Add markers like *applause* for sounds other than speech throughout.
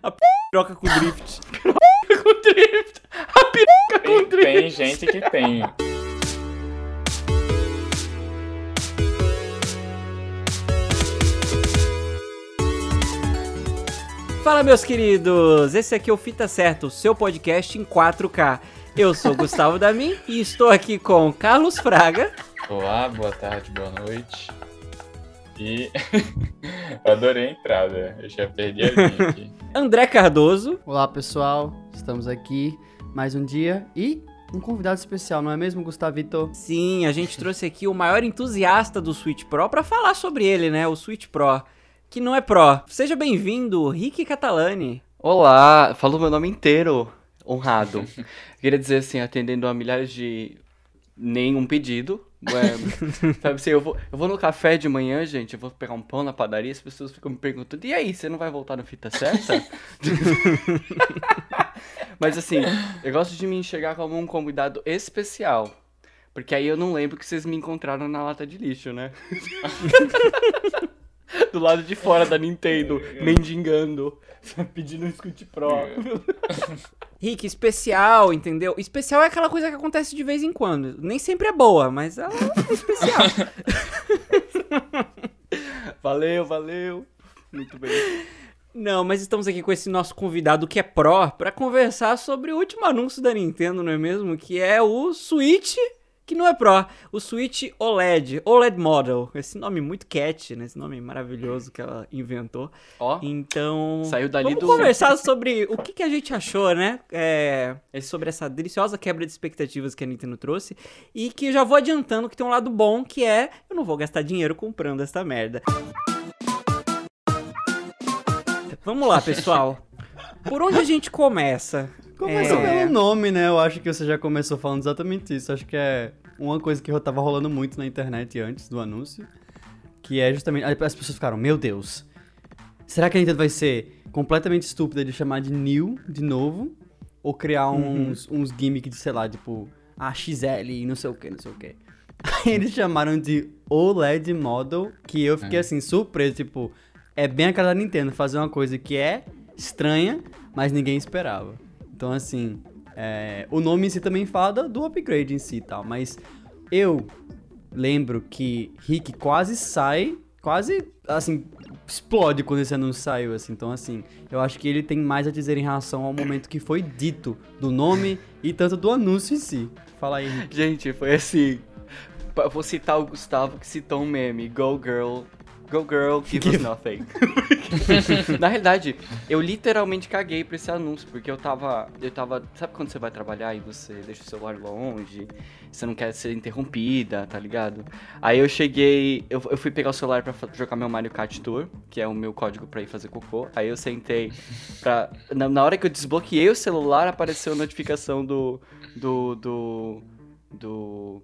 A p... troca com drift. *laughs* com drift. A piroca com Tem, drift. tem gente que tem. Fala, meus queridos! Esse aqui é o Fita Certo, o seu podcast em 4K. Eu sou Gustavo Damin e estou aqui com Carlos Fraga. Olá, boa tarde, boa noite. E *laughs* eu adorei a entrada. Eu já perdi a linha aqui. *laughs* André Cardoso. Olá pessoal, estamos aqui mais um dia e um convidado especial, não é mesmo, Gustavito? Sim, a gente trouxe aqui o maior entusiasta do Switch Pro para falar sobre ele, né? O Switch Pro, que não é Pro. Seja bem-vindo, Rick Catalani. Olá, falou meu nome inteiro. Honrado. *laughs* Queria dizer assim, atendendo a milhares de nenhum pedido. É, sabe assim, eu vou, eu vou no café de manhã, gente, eu vou pegar um pão na padaria, as pessoas ficam me perguntando, e aí, você não vai voltar no fita certa? *laughs* Mas assim, eu gosto de me enxergar como um convidado especial. Porque aí eu não lembro que vocês me encontraram na lata de lixo, né? *laughs* Do lado de fora da Nintendo, mendigando, pedindo um Scoot Pro. Rick, especial, entendeu? Especial é aquela coisa que acontece de vez em quando. Nem sempre é boa, mas ela é especial. *laughs* Valeu, valeu. Muito bem. Não, mas estamos aqui com esse nosso convidado que é Pro para conversar sobre o último anúncio da Nintendo, não é mesmo? Que é o Switch, que não é Pro, o Switch OLED, OLED Model. Esse nome muito catchy, né? Esse nome maravilhoso que ela inventou. Ó, Então, Saiu dali vamos do- conversar sobre o que, que a gente achou, né? É, sobre essa deliciosa quebra de expectativas que a Nintendo trouxe. E que eu já vou adiantando que tem um lado bom, que é eu não vou gastar dinheiro comprando essa merda. Vamos lá, pessoal. *laughs* Por onde a gente começa? Começa É. pelo nome, né? Eu acho que você já começou falando exatamente isso. Acho que é uma coisa que tava rolando muito na internet antes do anúncio. Que é justamente. As pessoas ficaram, meu Deus. Será que a Nintendo vai ser completamente estúpida de chamar de New de novo? Ou criar uns, uns gimmicks de, sei lá, tipo, a XL e não sei o que, não sei o que. *laughs* Aí eles chamaram de OLED Model, que eu fiquei assim, surpreso, tipo, é bem a cara da Nintendo fazer uma coisa que é estranha, mas ninguém esperava. Então, assim, é, o nome em si também fala do upgrade em si e tal, mas eu lembro que Rick quase sai, quase, assim, explode quando esse anúncio saiu, assim. Então, assim, eu acho que ele tem mais a dizer em relação ao momento que foi dito do nome e tanto do anúncio em si. Fala aí, Rick. gente, foi assim. Vou citar o Gustavo que citou um meme. Go girl. Go girl, *laughs* give us nothing. *laughs* Na realidade, eu literalmente caguei pra esse anúncio, porque eu tava. Eu tava. Sabe quando você vai trabalhar e você deixa o celular longe, você não quer ser interrompida, tá ligado? Aí eu cheguei. Eu, eu fui pegar o celular pra jogar meu Mario Kart Tour, que é o meu código pra ir fazer cocô. Aí eu sentei pra. Na, na hora que eu desbloqueei o celular, apareceu a notificação do. Do. Do. Do.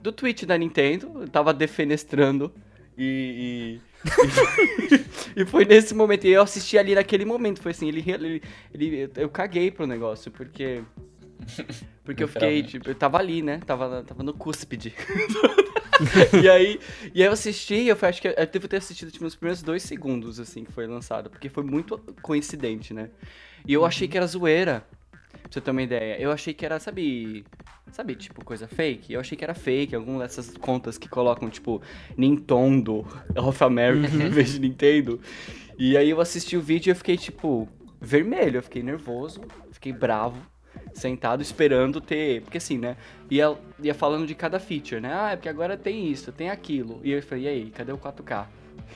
Do tweet da Nintendo. Eu tava defenestrando. E. E, *laughs* e foi nesse momento. E eu assisti ali naquele momento. Foi assim, ele, ele, ele- Eu caguei pro negócio, porque. Porque eu fiquei, tipo, eu tava ali, né? Tava, tava no cúspide. *laughs* e aí. E aí eu assisti, eu fui- acho que eu devo ter assistido tipo, nos primeiros dois segundos, assim, que foi lançado. Porque foi muito coincidente, né? E eu achei que era zoeira. Pra você ter uma ideia. Eu achei que era, sabe. Sabe, tipo, coisa fake? Eu achei que era fake, alguma dessas contas que colocam, tipo, Nintendo *laughs* of America em vez de Nintendo. E aí eu assisti o vídeo e eu fiquei, tipo, vermelho. Eu fiquei nervoso, fiquei bravo, sentado esperando ter. Porque assim, né? Ia, ia falando de cada feature, né? Ah, é porque agora tem isso, tem aquilo. E eu falei, e aí, cadê o 4K?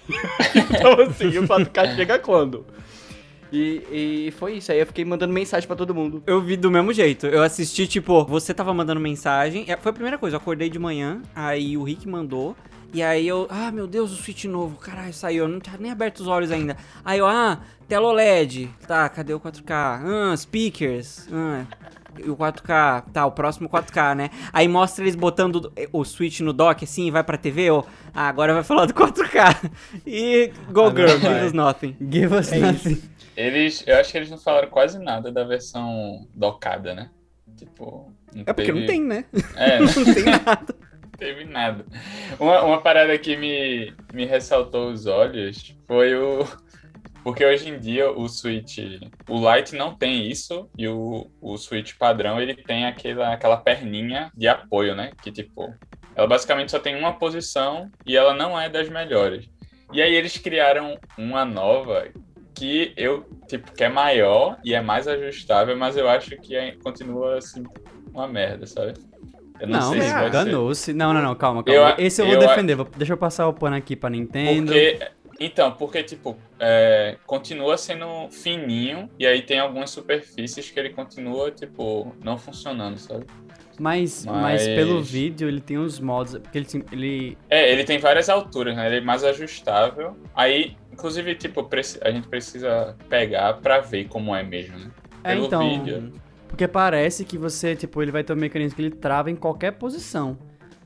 *laughs* então assim, o 4K chega quando? E, e foi isso. Aí eu fiquei mandando mensagem pra todo mundo. Eu vi do mesmo jeito. Eu assisti, tipo, você tava mandando mensagem. é, Foi a primeira coisa, eu acordei de manhã, aí o Rick mandou. E aí eu, ah, meu Deus, o Switch novo, caralho, saiu, eu não tinha nem aberto os olhos ainda. Aí eu, ah, tela OLED, tá, cadê o 4K? Ah, speakers, ah, e o 4K, tá, o próximo 4K, né? Aí mostra eles botando o Switch no dock assim e vai pra TV, ó, ah, agora vai falar do 4K. *laughs* E Go Agora Girl, vai. give us nothing. Give us nothing. Eles, eu acho que eles não falaram quase nada da versão docada, né? Tipo. É porque não tem, né? É, *laughs* Não tem nada. Não teve nada. Uma, uma parada que me, me ressaltou os olhos foi o, Porque hoje em dia o Switch, o Lite não tem isso e o, o Switch padrão ele tem aquela, aquela perninha de apoio, né? Que tipo, ela basicamente só tem uma posição e ela não é das melhores. E aí eles criaram uma nova que eu, tipo, que é maior e é mais ajustável, mas eu acho que é- continua assim uma merda, sabe? Eu não, Não, sei se danou-se. Não, não, não, calma, calma. Eu- Esse eu vou eu- defender. vou- Deixa eu passar o pano aqui pra Nintendo. Porque, então, porque, tipo, é, continua sendo fininho e aí tem algumas superfícies que ele continua, tipo, não funcionando, sabe? Mas, mas... Mas- pelo vídeo ele tem os modos. Porque ele, ele. É, ele tem várias alturas, né? Ele é mais ajustável. Aí, inclusive, tipo, a gente precisa pegar pra ver como é mesmo, né? É, Pelo então. vídeo. Porque parece que você, tipo, ele vai ter um mecanismo que ele trava em qualquer posição.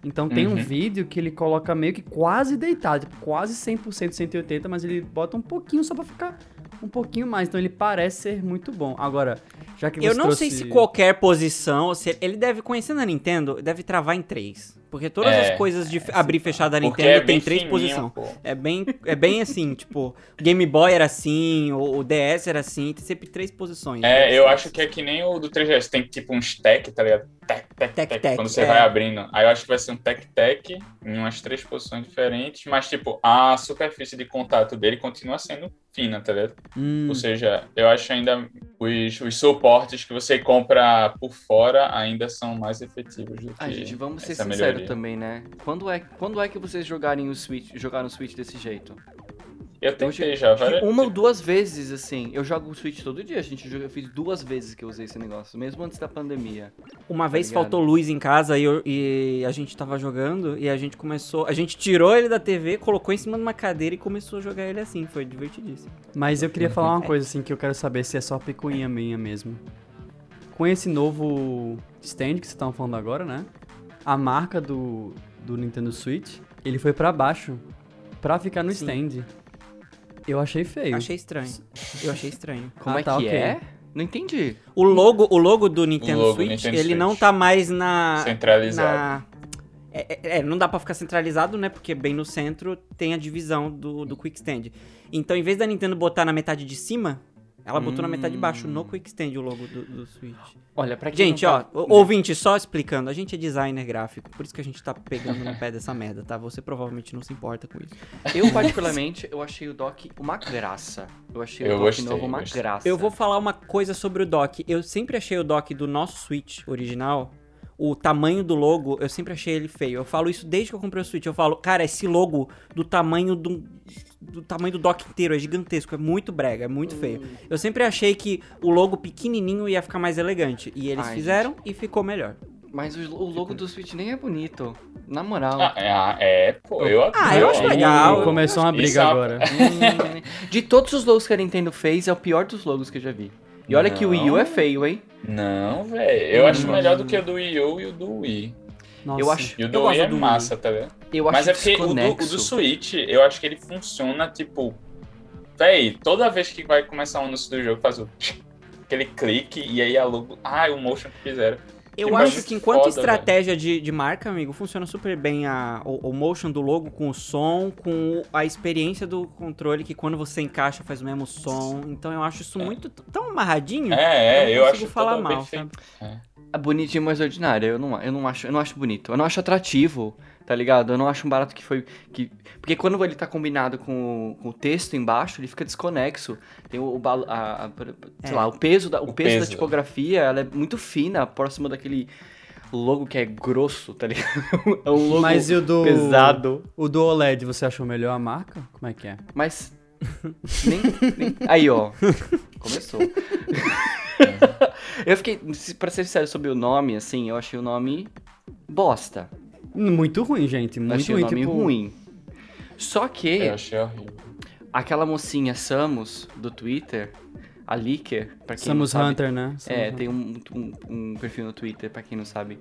Então tem um Uhum. vídeo que ele coloca meio que quase deitado, tipo, quase 100% 180, mas ele bota um pouquinho só pra ficar um pouquinho mais. Então ele parece ser muito bom. Agora, já que você Eu não trouxe... sei se qualquer posição, se ele deve, conhecendo a Nintendo, deve travar em três. Porque todas É, as coisas de abrir e fechar da Nintendo é tem três posições. É bem, é bem assim, *laughs* tipo, o Game Boy era assim, o, o DS era assim, tem sempre três posições. É, eu acho que é que nem o do 3DS, tem tipo um stack, tá ligado? Tec, tec, Tec, tec, tec, quando você é. vai abrindo. Aí eu acho que vai ser um tec-tec em umas três posições diferentes, mas tipo, a superfície de contato dele continua sendo fina, tá ligado? Hum, Ou seja, eu acho ainda os, os suportes que você compra por fora ainda são mais efetivos do que Ah, gente, vamos ser sinceros melhoria. Também, né? Quando é, quando é que vocês jogarem o Switch, jogaram o Switch desse jeito? Eu tentei Eu já, Acho que várias... uma ou duas vezes, assim. Eu jogo o Switch todo dia, gente. Eu fiz duas vezes que eu usei esse negócio, mesmo antes da pandemia. Uma vez ligado? faltou luz em casa e, eu- e a gente tava jogando e a gente começou. A gente tirou ele da TV, colocou em cima de uma cadeira e começou a jogar ele assim. Foi divertidíssimo. Mas eu queria falar uma coisa assim que eu quero saber se é só picuinha minha mesmo. Com esse novo stand que vocês estavam falando agora, né? A marca do, do Nintendo Switch, ele foi pra baixo pra ficar no Sim. stand. Eu achei feio. Achei estranho. Eu achei estranho. Como Ah, é tá, que ok. é? Não entendi. O logo, o logo do Nintendo logo Switch, Nintendo ele Switch. não tá mais na. Centralizado. na- É, é- é, não dá pra ficar centralizado, né? Porque bem no centro tem a divisão do, do Quick Stand. Então, em vez da Nintendo botar na metade de cima, ela botou na metade de baixo, no Quick Stand, o logo do, do Switch. Olha, pra quem Gente, não ó, tá- o- ouvinte, só explicando, a gente é designer gráfico, por isso que a gente tá pegando no pé dessa merda, tá? Você provavelmente não se importa com isso. Eu, particularmente, eu achei o dock uma graça. Eu achei Eu o gostei, novo uma gostei. graça. Eu vou falar uma coisa sobre o dock. Eu sempre achei o dock do nosso Switch original, o tamanho do logo, eu sempre achei ele feio. Eu falo isso desde que eu comprei o Switch. Eu falo, cara, esse logo do tamanho do, do tamanho do dock inteiro é gigantesco, é muito brega, é muito feio. Eu sempre achei que o logo pequenininho ia ficar mais elegante. E eles Ai, fizeram e ficou melhor. Mas o, o logo do Switch nem é bonito. Na moral. Ah, é, ah, é, pô, eu Ah, eu acho legal. Começou uma briga agora. Hum, *laughs* De todos os logos que a Nintendo fez, é o pior dos logos que eu já vi. E olha que o Wii U é Não. feio, hein? Não, velho. Eu acho Hum. melhor do que o do Wii U e o do Wii. Nossa. Eu acho, E o do Wii é do Wii. massa, tá vendo? eu acho Mas é porque o do, o do Switch, eu acho que ele funciona, tipo... Véi, toda vez que vai começar o anúncio do jogo, faz o... *laughs* Aquele clique e aí a logo... Ah, o motion que fizeram. Eu Que acho que enquanto foda, estratégia de, de marca, amigo, funciona super bem a, o, o motion do logo com o som, com a experiência do controle, que quando você encaixa faz o mesmo som. Então eu acho isso muito t- tão amarradinho. É, é, eu eu, acho falar mal, feito. É bonitinho, mas ordinário. Eu não, eu não acho, eu não acho bonito. Eu não acho atrativo, tá ligado? Eu não acho um barato que foi que porque quando ele tá combinado com, o- com o texto embaixo, ele fica desconexo. Tem o, o balo- a, a- sei É. lá, o peso da o, O peso, da tipografia, ela é muito fina, próxima daquele logo que é grosso, tá ligado? *laughs* É um logo Mas e o do. pesado. O do OLED, você achou melhor a marca? Como é que é? Mas. Nem, nem- Aí, ó. Começou. eu fiquei. Pra ser sincero sobre o nome, assim, eu achei o nome bosta. Muito ruim, gente. Muito achei ruim. o nome tipo, ruim. Só que Eu achei horrível. aquela mocinha Samus do Twitter, a Licker, pra quem Samus não sabe, Hunter, né? Samus É, Hunter. tem um, um, um perfil no Twitter, pra quem não sabe,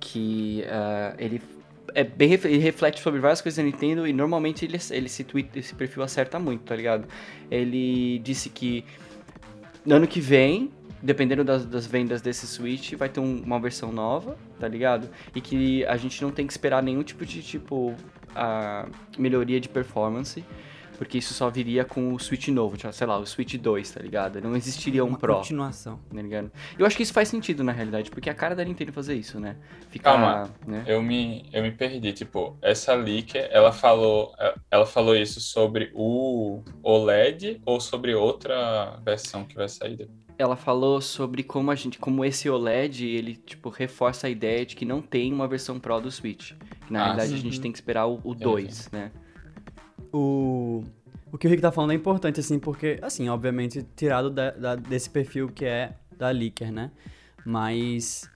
que ah, ele é bem ele reflete sobre várias coisas da Nintendo e normalmente ele, ele esse, tweet, esse perfil acerta muito, tá ligado? Ele disse que no ano que vem, dependendo das, das vendas desse Switch, vai ter um- uma versão nova, tá ligado? E que a gente não tem que esperar nenhum tipo de, tipo, a melhoria de performance, Porque isso só viria com o Switch novo, tipo, sei lá, o Switch 2, tá ligado? Não existiria um Uma Pro, continuação. tá ligado? Eu acho que isso faz sentido na realidade, porque é a cara da Nintendo fazer isso, né? Ficar, Calma. né? Eu me, eu me perdi, tipo, essa leaker, ela falou, ela falou isso sobre o OLED ou sobre outra versão que vai sair depois? Ela falou sobre como a gente, como esse OLED, ele tipo reforça a ideia de que não tem uma versão Pro do Switch. Na Ah, realidade a sim. gente tem que esperar o, o 2, né? O, o que o Rick tá falando é importante, assim, porque, assim, obviamente, tirado da- da- desse perfil que é da Leaker, né? Mas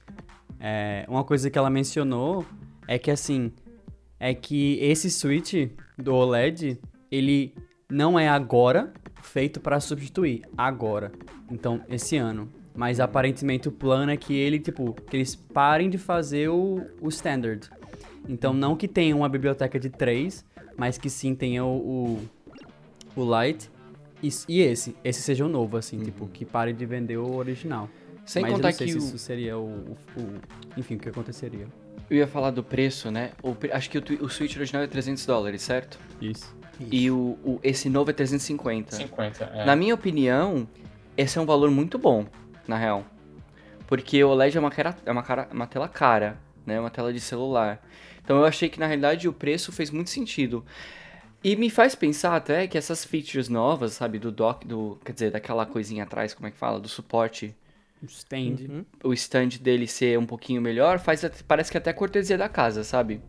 é, uma coisa que ela mencionou é que, assim, é que esse Switch do OLED, ele não é agora feito para substituir, agora. Então, esse ano. Mas aparentemente o plano é que ele, tipo, que eles parem de fazer o, o standard. Então, não que tenha uma biblioteca de três, mas que sim tenha o, o, o Lite e, e esse. Esse seja o novo, assim, tipo, que pare de vender o original. Sem mas eu contar não sei que se o- isso seria o, o- o- Enfim, o que aconteceria. eu ia falar do preço, né? O acho que o, o Switch original é 300 dólares, certo? Isso. E o, o- esse novo é 350. 50, é. Na minha opinião, esse é um valor muito bom, na real. Porque o OLED é uma, cara, é uma, cara, uma tela cara, né? Uma tela de celular. Então eu achei que na realidade o preço fez muito sentido. E me faz pensar até que essas features novas, sabe, do dock, do, quer dizer, daquela coisinha atrás, como é que fala, do suporte, O stand. Uhum. o stand dele ser um pouquinho melhor, faz até- parece que até cortesia da casa, sabe?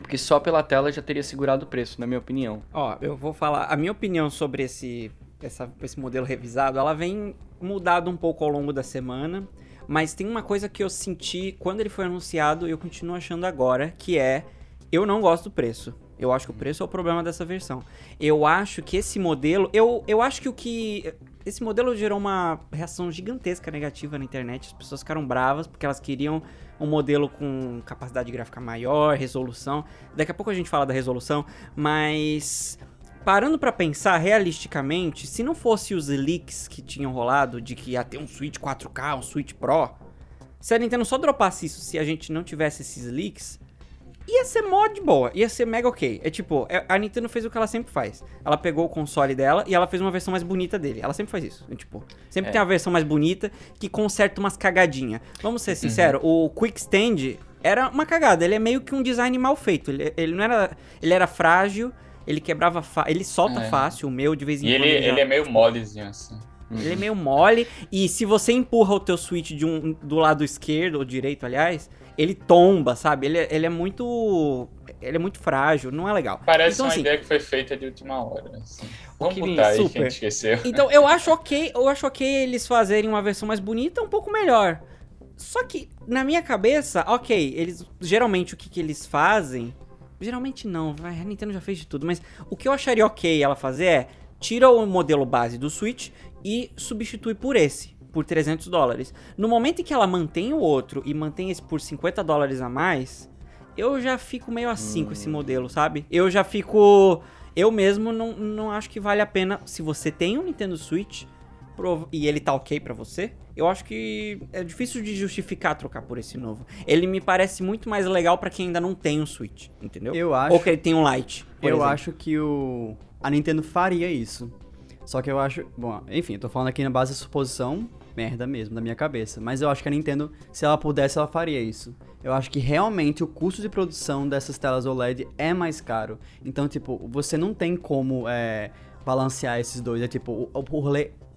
Porque só pela tela já teria segurado o preço, na minha opinião. Ó, eu vou falar. A minha opinião sobre esse, essa- esse modelo revisado, ela vem mudado um pouco ao longo da semana. Mas tem uma coisa que eu senti quando ele foi anunciado e eu continuo achando agora, que é eu não gosto do preço. Eu acho que o preço é o problema dessa versão. Eu acho que esse modelo. Eu, eu acho que o que. Esse modelo gerou uma reação gigantesca negativa na internet. As pessoas ficaram bravas porque elas queriam um modelo com capacidade gráfica maior, resolução. Daqui a pouco a gente fala da resolução, mas parando pra pensar realisticamente, se não fosse os leaks que tinham rolado de que ia ter um Switch 4K, um Switch Pro, se a Nintendo só dropasse isso se a gente não tivesse esses leaks, ia ser mó de boa, ia ser mega ok. É tipo, é- a Nintendo fez o que ela sempre faz. Ela pegou o console dela e ela fez uma versão mais bonita dele. Ela sempre faz isso. É, tipo, sempre É. tem uma versão mais bonita que conserta umas cagadinhas. Vamos ser sinceros, o Quick Stand era uma cagada. Ele é meio que um design mal feito. Ele, ele não era. Ele era frágil, ele quebrava. fa- Ele solta É. fácil, o meu de vez em E quando. ele, já- ele é meio molezinho, assim. ele é meio mole e se você empurra o teu switch de um, do lado esquerdo ou direito, aliás, ele tomba, sabe? Ele, é- ele é muito ele é muito frágil, não é legal. Parece então, uma assim, ideia que foi feita de última hora. Assim. Vamos que botar aí que a super. gente esqueceu. Então eu acho ok, eu acho ok eles fazerem uma versão mais bonita, um pouco melhor. Só que na minha cabeça, ok, eles geralmente o que, que eles fazem, geralmente não, a Nintendo já fez de tudo, mas o que eu acharia ok ela fazer é tira o modelo base do Switch e substitui por esse, por 300 dólares. No momento em que ela mantém o outro e mantém esse por 50 dólares a mais, eu já fico meio assim com esse modelo, sabe? Eu já fico. Eu mesmo não, não acho que vale a pena. Se você tem um Nintendo Switch prov- e ele tá ok pra você, eu acho que é difícil de justificar trocar por esse novo. Ele me parece muito mais legal pra quem ainda não tem um Switch, entendeu? Eu acho. Ou que ele tem um Lite. Eu exemplo. acho que o a Nintendo faria isso. Só que eu acho, bom, enfim, eu tô falando aqui na base da suposição, merda mesmo, da minha cabeça, mas eu acho que a Nintendo, se ela pudesse, ela faria isso. Eu acho que realmente o custo de produção dessas telas OLED é mais caro. Então, tipo, você não tem como é, balancear esses dois. É tipo, o, o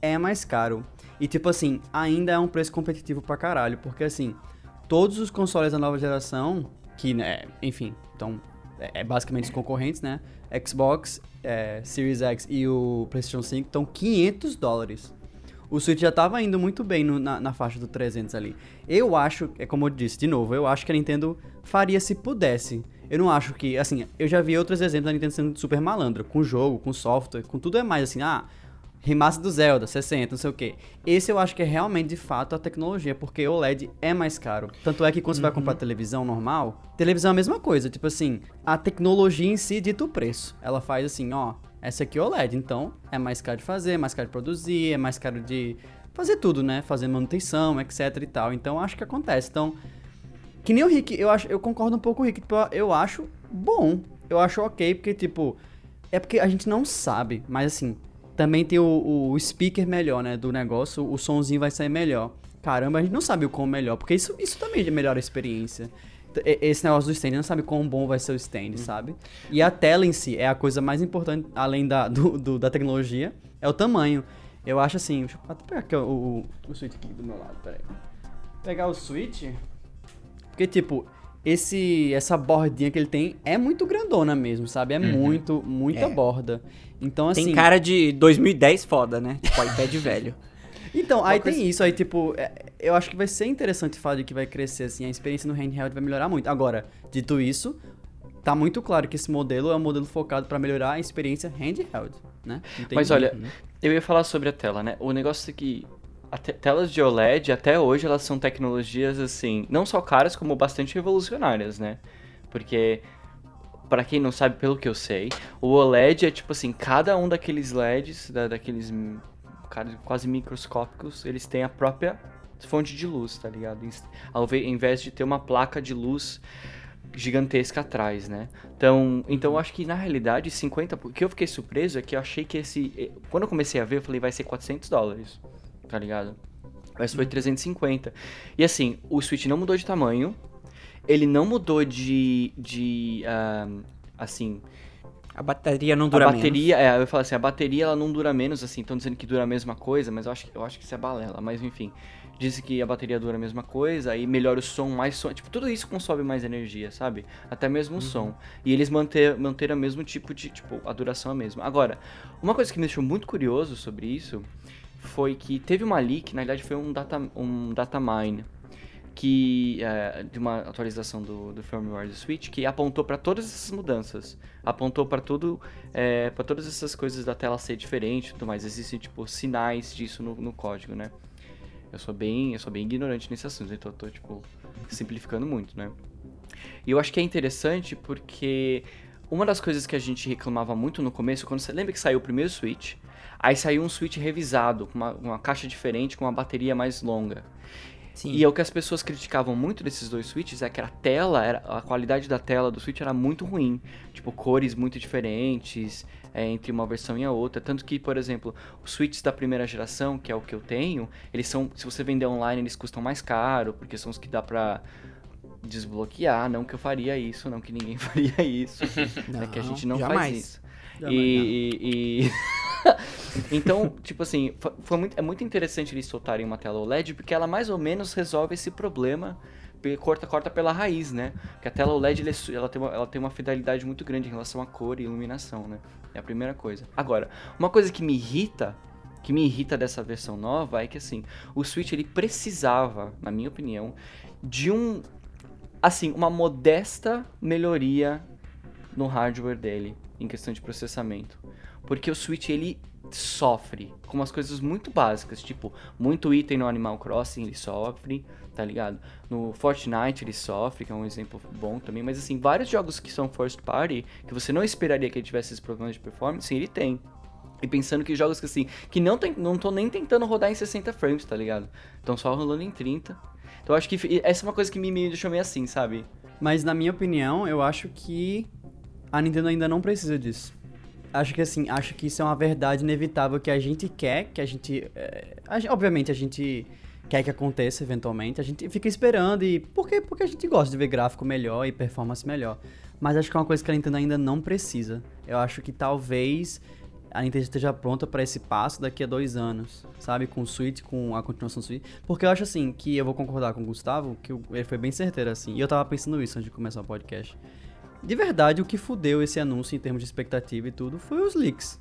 é mais caro. E tipo assim, ainda é um preço competitivo pra caralho, porque assim, todos os consoles da nova geração, que, né, enfim, então é, é basicamente os concorrentes, né? Xbox, é, Series X e o PlayStation 5 estão 500 dólares. O Switch já tava indo muito bem no- na, na faixa do 300 ali. Eu acho, é como eu disse, de novo, eu acho que a Nintendo faria se pudesse. Eu não acho que, assim, eu já vi outros exemplos da Nintendo sendo super malandra, com jogo, com software, com tudo é mais assim, ah, remaster do Zelda, 60, não sei o quê. Esse eu acho que é realmente, de fato, a tecnologia, porque o OLED é mais caro. Tanto é que quando você vai comprar televisão normal, televisão é a mesma coisa, tipo assim, a tecnologia em si dita o preço. Ela faz assim, ó, essa aqui é OLED, então é mais caro de fazer, mais caro de produzir, é mais caro de fazer tudo, né? Fazer manutenção, etc e tal. Então acho que acontece. Então, que nem o Rick, eu, acho, eu concordo um pouco com o Rick, tipo, eu acho bom. Eu acho ok, porque, tipo, É porque a gente não sabe, mas assim, também tem o, o speaker melhor, né, do negócio, o sonzinho vai sair melhor. Caramba, a gente não sabe o quão melhor, porque isso, isso também melhora a experiência. Esse negócio do stand, a gente não sabe quão bom vai ser o stand, sabe? E a tela em si é a coisa mais importante, além da, do, do- da tecnologia, é o tamanho. Eu acho assim, deixa eu até pegar aqui o, o, o switch aqui do meu lado, peraí. Pegar o switch, porque tipo, esse essa bordinha que ele tem é muito grandona mesmo, sabe? É muito, muita É. borda. Então assim, Tem cara de 2010 foda, né? Tipo, iPad *laughs* velho. então, aí coisa- tem isso, aí tipo, é, eu acho que vai ser interessante o fato de que vai crescer, assim, a experiência no handheld vai melhorar muito. Agora, dito isso, tá muito claro que esse modelo é um modelo focado pra melhorar a experiência handheld, né? Mas olha, né? eu ia falar sobre a tela, né? O negócio é que telas de OLED, até hoje, elas são tecnologias, assim, não só caras, como bastante revolucionárias, né? Porque, pra quem não sabe, pelo que eu sei, o OLED é tipo assim, cada um daqueles LEDs, da- daqueles quase microscópicos, eles têm a própria fonte de luz, tá ligado? Ao vez de ter uma placa de luz gigantesca atrás, né? Então, então eu acho que na realidade 50, o que eu fiquei surpreso é que eu achei que esse, quando eu comecei a ver, eu falei vai ser 400 dólares, tá ligado? Mas foi 350. E assim, o Switch não mudou de tamanho, ele não mudou de, de ah, assim, A bateria não dura a menos. bateria, é, eu falar assim, a bateria ela não dura menos, assim, estão dizendo que dura a mesma coisa, mas eu acho, que- eu acho que isso é balela, mas enfim. Dizem que a bateria dura a mesma coisa, aí melhora o som, mais som, tipo, tudo isso consome mais energia, sabe? Até mesmo o som. E eles manter, manteram o mesmo tipo de, tipo, a duração é a mesma. Agora, uma coisa que me deixou muito curioso sobre isso foi que teve uma leak, na verdade foi um data, um data mine, que é, de uma atualização do, do firmware do Switch que apontou para todas essas mudanças, apontou para tudo, é, para todas essas coisas da tela ser diferente, e tudo mais. Existem tipo sinais disso no, no código, né? Eu sou bem, eu sou bem ignorante nesse assunto, então eu tô tipo simplificando muito, né? E eu acho que é interessante porque uma das coisas que a gente reclamava muito no começo, quando você lembra que saiu o primeiro Switch, aí saiu um Switch revisado, com uma, uma caixa diferente, com uma bateria mais longa. Sim. E é o que as pessoas criticavam muito desses dois Switches é que a tela, era, a qualidade da tela do Switch era muito ruim. Tipo, cores muito diferentes é, entre uma versão e a outra. Tanto que, por exemplo, os Switches da primeira geração, que é o que eu tenho, eles são, se você vender online, eles custam mais caro, porque são os que dá pra desbloquear. Não que eu faria isso, não que ninguém *laughs* faria isso. *laughs* é que a gente não jamais. faz isso. Jamais, E, e- e- *laughs* *laughs* então, tipo assim, fo- foi muito, é muito interessante eles soltarem uma tela OLED, porque ela mais ou menos resolve esse problema, corta, corta pela raiz, né? Porque a tela OLED é ela tem uma, ela tem uma fidelidade muito grande em relação à cor e iluminação, né? É a primeira coisa. Agora, uma coisa que me irrita, que me irrita dessa versão nova, é que assim, o Switch ele precisava, na minha opinião, de um, assim, uma modesta melhoria no hardware dele em questão de processamento. Porque o Switch ele sofre com umas coisas muito básicas, tipo, muito item no Animal Crossing ele sofre, tá ligado? No Fortnite ele sofre, que é um exemplo bom também, mas assim, vários jogos que são first party, que você não esperaria que ele tivesse esses problemas de performance, ele tem. E pensando que jogos que assim, que não tem, não tô nem tentando rodar em 60 frames, tá ligado? Estão só rolando em 30. Então acho que essa é uma coisa que me, me deixou meio assim, sabe? Mas na minha opinião, eu acho que a Nintendo ainda não precisa disso. Acho que assim, acho que isso é uma verdade inevitável que a gente quer, que a gente. é, a obviamente a gente quer que aconteça eventualmente, a gente fica esperando e. Por quê? Porque a gente gosta de ver gráfico melhor e performance melhor. Mas acho que é uma coisa que a Nintendo ainda não precisa. Eu acho que talvez a Nintendo esteja pronta para esse passo daqui a dois anos, sabe? Com o Switch, com a continuação do Switch. Porque eu acho assim, que eu vou concordar com o Gustavo, que ele foi bem certeiro assim. E eu tava pensando isso antes de começar o podcast. De verdade, o que fudeu esse anúncio em termos de expectativa e tudo foi os leaks.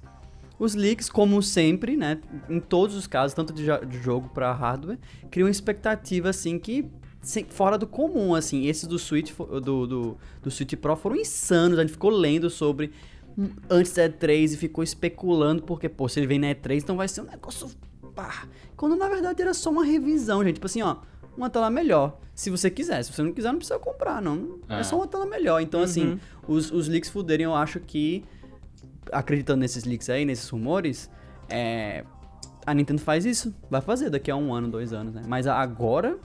Os leaks, como sempre, né, em todos os casos, tanto de, de jogo para hardware, criam expectativa assim que sem- fora do comum, assim. Esses do Switch do, do, do Switch Pro foram insanos, a gente ficou lendo sobre antes da E3 e ficou especulando porque, pô, se ele vem na E3, então vai ser um negócio pá. Quando na verdade era só uma revisão, gente, tipo assim, ó, uma tela melhor. Se você quiser, se você não quiser, não precisa comprar, não. É, É. só uma tela melhor. Então, assim, os, os leaks fuderem, eu acho que, acreditando nesses leaks aí, nesses rumores, é, a Nintendo faz isso. Vai fazer daqui a um ano, dois anos, né? Mas agora,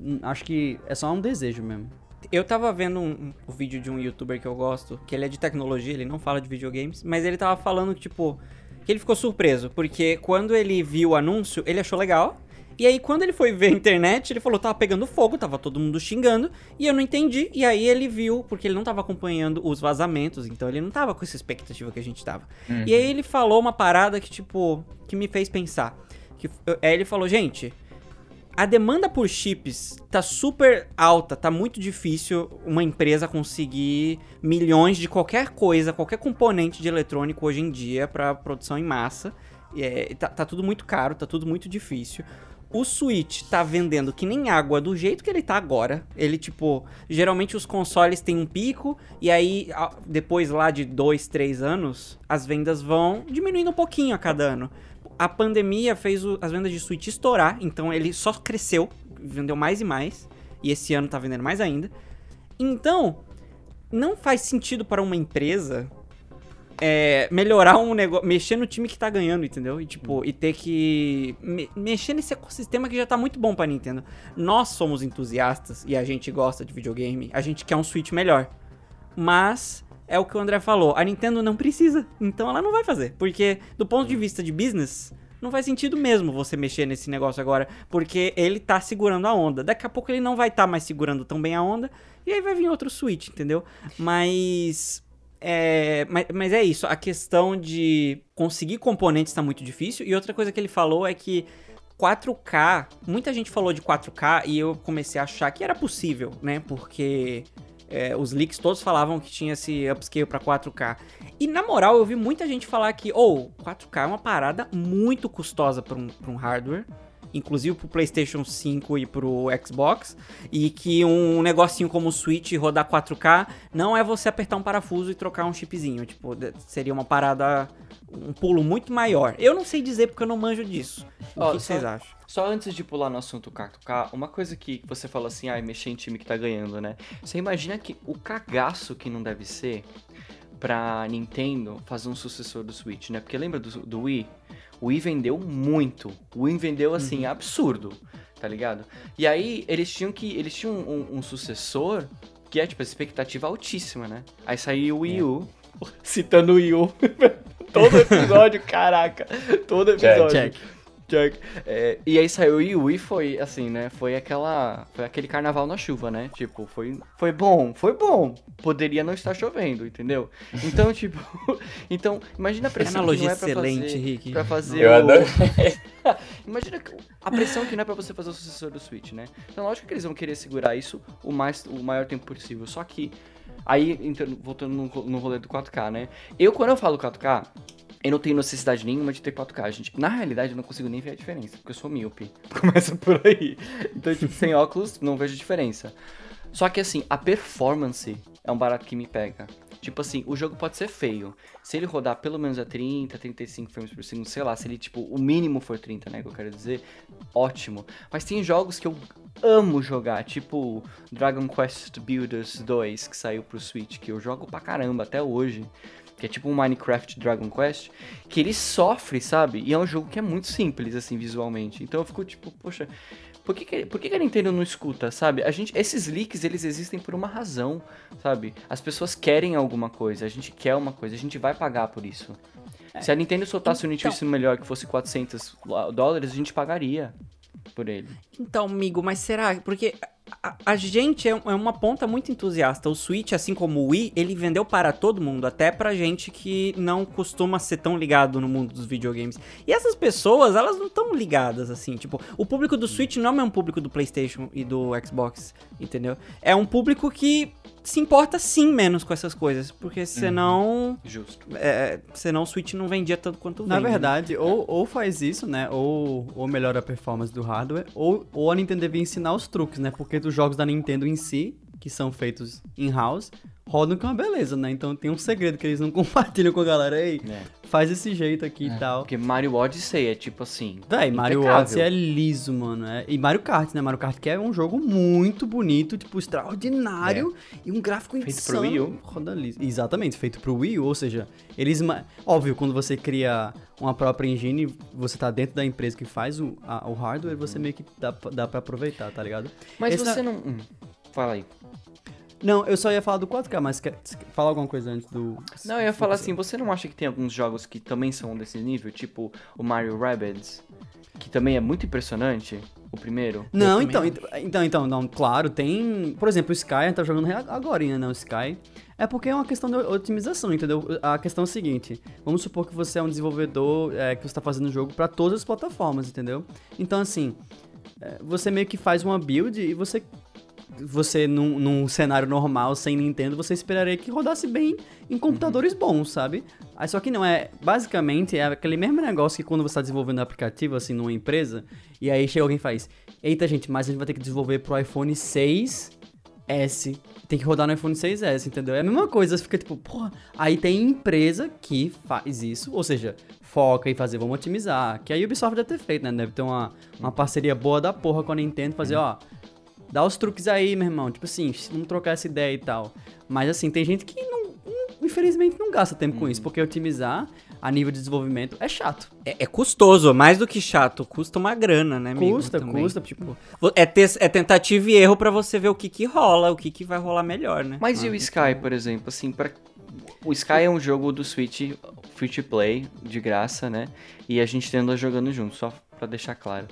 hum, acho que é só um desejo mesmo. Eu tava vendo um, um- vídeo de um youtuber que eu gosto, que ele é de tecnologia, ele não fala de videogames, mas ele tava falando que, tipo, que ele ficou surpreso, porque quando ele viu o anúncio, ele achou legal. E aí, quando ele foi ver a internet, ele falou, tava pegando fogo, tava todo mundo xingando, e eu não entendi. E aí ele viu, porque ele não tava acompanhando os vazamentos, então ele não tava com essa expectativa que a gente tava. Uhum. E aí ele falou uma parada que, tipo, que me fez pensar. Que, aí ele falou, gente, a demanda por chips tá super alta, tá muito difícil uma empresa conseguir milhões de qualquer coisa, qualquer componente de eletrônico hoje em dia para produção em massa. É, tá, tá tudo muito caro, tá tudo muito difícil. O Switch tá vendendo que nem água do jeito que ele tá agora. Ele, tipo, geralmente os consoles têm um pico, e aí, depois lá de dois, três anos, as vendas vão diminuindo um pouquinho a cada ano. A pandemia fez o- as vendas de Switch estourar, então ele só cresceu, vendeu mais e mais, e esse ano tá vendendo mais ainda. Então, não faz sentido para uma empresa é, melhorar um negócio, mexer no time que tá ganhando, entendeu? E tipo, e ter que me- mexer nesse ecossistema que já tá muito bom pra Nintendo. Nós somos entusiastas e a gente gosta de videogame, a gente quer um Switch melhor. Mas é o que o André falou, a Nintendo não precisa, então ela não vai fazer, porque do ponto de vista de business, não faz sentido mesmo você mexer nesse negócio agora, porque ele tá segurando a onda. Daqui a pouco ele não vai estar mais segurando tão bem a onda, e aí vai vir outro Switch, entendeu? Mas é, mas, mas é isso, a questão de conseguir componentes tá muito difícil. E outra coisa que ele falou é que 4K, muita gente falou de 4K e eu comecei a achar que era possível, né? Porque é, os leaks todos falavam que tinha esse upscale pra 4K. E na moral, eu vi muita gente falar que, ou 4K é uma parada muito custosa pra um, um hardware. Inclusive pro PlayStation 5 e pro Xbox. E que um negocinho como o Switch rodar 4K não é você apertar um parafuso e trocar um chipzinho. Tipo, seria uma parada. Um pulo muito maior. Eu não sei dizer porque eu não manjo disso. O Ó, que vocês acham? Só antes de pular no assunto 4K, uma coisa que você falou assim, ai, mexer em time que tá ganhando, né? Você imagina que o cagaço que não deve ser pra Nintendo fazer um sucessor do Switch, né? Porque lembra do, do Wii? O Wii vendeu muito. O Wii vendeu, assim, absurdo, tá ligado? E aí, eles tinham que... Eles tinham um, um sucessor que é, tipo, a expectativa altíssima, né? Aí saiu o Wii U, *laughs* citando o Wii U. *laughs* Todo episódio, caraca. Todo episódio. Check. Jack. É, e aí saiu o e foi assim, né? Foi aquela. Foi aquele carnaval na chuva, né? Tipo, foi, foi bom, foi bom. Poderia não estar chovendo, entendeu? Então, *laughs* tipo. então, imagina a pressão Analogia que não é pra excelente, fazer, Rick. Pra fazer Eu o- adoro. *laughs* Imagina que- a pressão que não é pra você fazer o sucessor do Switch, né? Então, lógico que eles vão querer segurar isso o, mais, o maior tempo possível. Só que, aí, voltando no, no rolê do 4K, né? Eu, quando eu falo 4K, eu não tenho necessidade nenhuma de ter 4K, gente. Na realidade, eu não consigo nem ver a diferença, porque eu sou míope. *laughs* Começa por aí. Então, tipo, sem óculos, não vejo diferença. Só que, assim, a performance é um barato que me pega. Tipo assim, o jogo pode ser feio. Se ele rodar pelo menos a 30, 35 frames por segundo, sei lá, se ele, tipo, o mínimo for 30, né, que eu quero dizer, ótimo. Mas tem jogos que eu amo jogar, tipo Dragon Quest Builders 2, que saiu pro Switch, que eu jogo pra caramba até hoje. Que é tipo um Minecraft Dragon Quest, que ele sofre, sabe? E é um jogo que é muito simples, assim, visualmente. Então eu fico tipo, poxa, por que, que, por que, que a Nintendo não escuta, sabe? A gente, esses leaks, eles existem por uma razão, sabe? As pessoas querem alguma coisa, a gente quer uma coisa, a gente vai pagar por isso. Se a Nintendo soltasse um Então- Nintendo melhor que fosse 400 dólares, a gente pagaria por ele. Então, amigo, mas será? Porque a, a gente é, é uma ponta muito entusiasta. O Switch, assim como o Wii, ele vendeu para todo mundo, até pra gente que não costuma ser tão ligado no mundo dos videogames. E essas pessoas, elas não estão ligadas, assim. Tipo, o público do Switch não é mesmo público do PlayStation e do Xbox, entendeu? É um público que se importa sim menos com essas coisas, porque senão. Justo. É, senão o Switch não vendia tanto quanto Na vende, né? verdade, ou, ou faz isso, né? Ou, ou melhora a performance do hardware, ou, ou a Nintendo devia ensinar os truques, né? Porque dos jogos da Nintendo em si, que são feitos in-house, rodam com uma beleza, né? Então tem um segredo que eles não *laughs* compartilham com a galera. Ei, É. faz esse jeito aqui e tal. Porque Mario Odyssey é tipo assim. Véi, Mario. Odyssey é liso, mano. é- E Mario Kart, né? Mario Kart que é um jogo muito bonito, tipo, extraordinário e um gráfico Feito pro insano. Wii U. Roda liso. Exatamente, feito pro Wii U, ou seja, eles... Óbvio, quando você cria uma própria engine, você tá dentro da empresa que faz o, a- o hardware, você meio que dá, pra- dá pra aproveitar, tá ligado? Mas Esse você na- não. Hum, fala aí. Não, eu só ia falar do 4K, mas quer falar alguma coisa antes do. Não, eu ia falar assim, você não acha que tem alguns jogos que também são desse nível? Tipo o Mario Rabbids, que também é muito impressionante, o primeiro? Não, então, então, então, então, não, claro, tem. Por exemplo, o Sky, a gente tá jogando agora, né? O Sky. É porque é uma questão de otimização, entendeu? A questão é a seguinte: vamos supor que você é um desenvolvedor é, que você tá fazendo o jogo para todas as plataformas, entendeu? Então, assim, é, você meio que faz uma build e você. Você, num, num cenário normal, sem Nintendo, você esperaria que rodasse bem em computadores bons, sabe? Aí só que não é. Basicamente, é aquele mesmo negócio que quando você tá desenvolvendo um aplicativo, assim, numa empresa, e aí chega alguém e faz: Eita, gente, mas a gente vai ter que desenvolver pro iPhone 6S. Tem que rodar no iPhone 6S, entendeu? É a mesma coisa, você fica tipo, porra. Aí tem empresa que faz isso, ou seja, foca em fazer, vamos otimizar. Que a Ubisoft deve ter feito, né? Deve ter uma, uma parceria boa da porra com a Nintendo, fazer, ó. Dá os truques aí, meu irmão. Tipo assim, vamos trocar essa ideia e tal. Mas assim, tem gente que não, não- infelizmente não gasta tempo com isso, porque otimizar a nível de desenvolvimento é chato. É, é custoso, mais do que chato. Custa uma grana, né, amigo? Custa, também. custa, tipo. É, ter- é tentativa e erro pra você ver o que que rola, o que que vai rolar melhor, né? Mas e Ah, o Sky, por exemplo, assim, para o Sky é um jogo do Switch free to play, de graça, né? E a gente anda jogando junto, só pra deixar claro.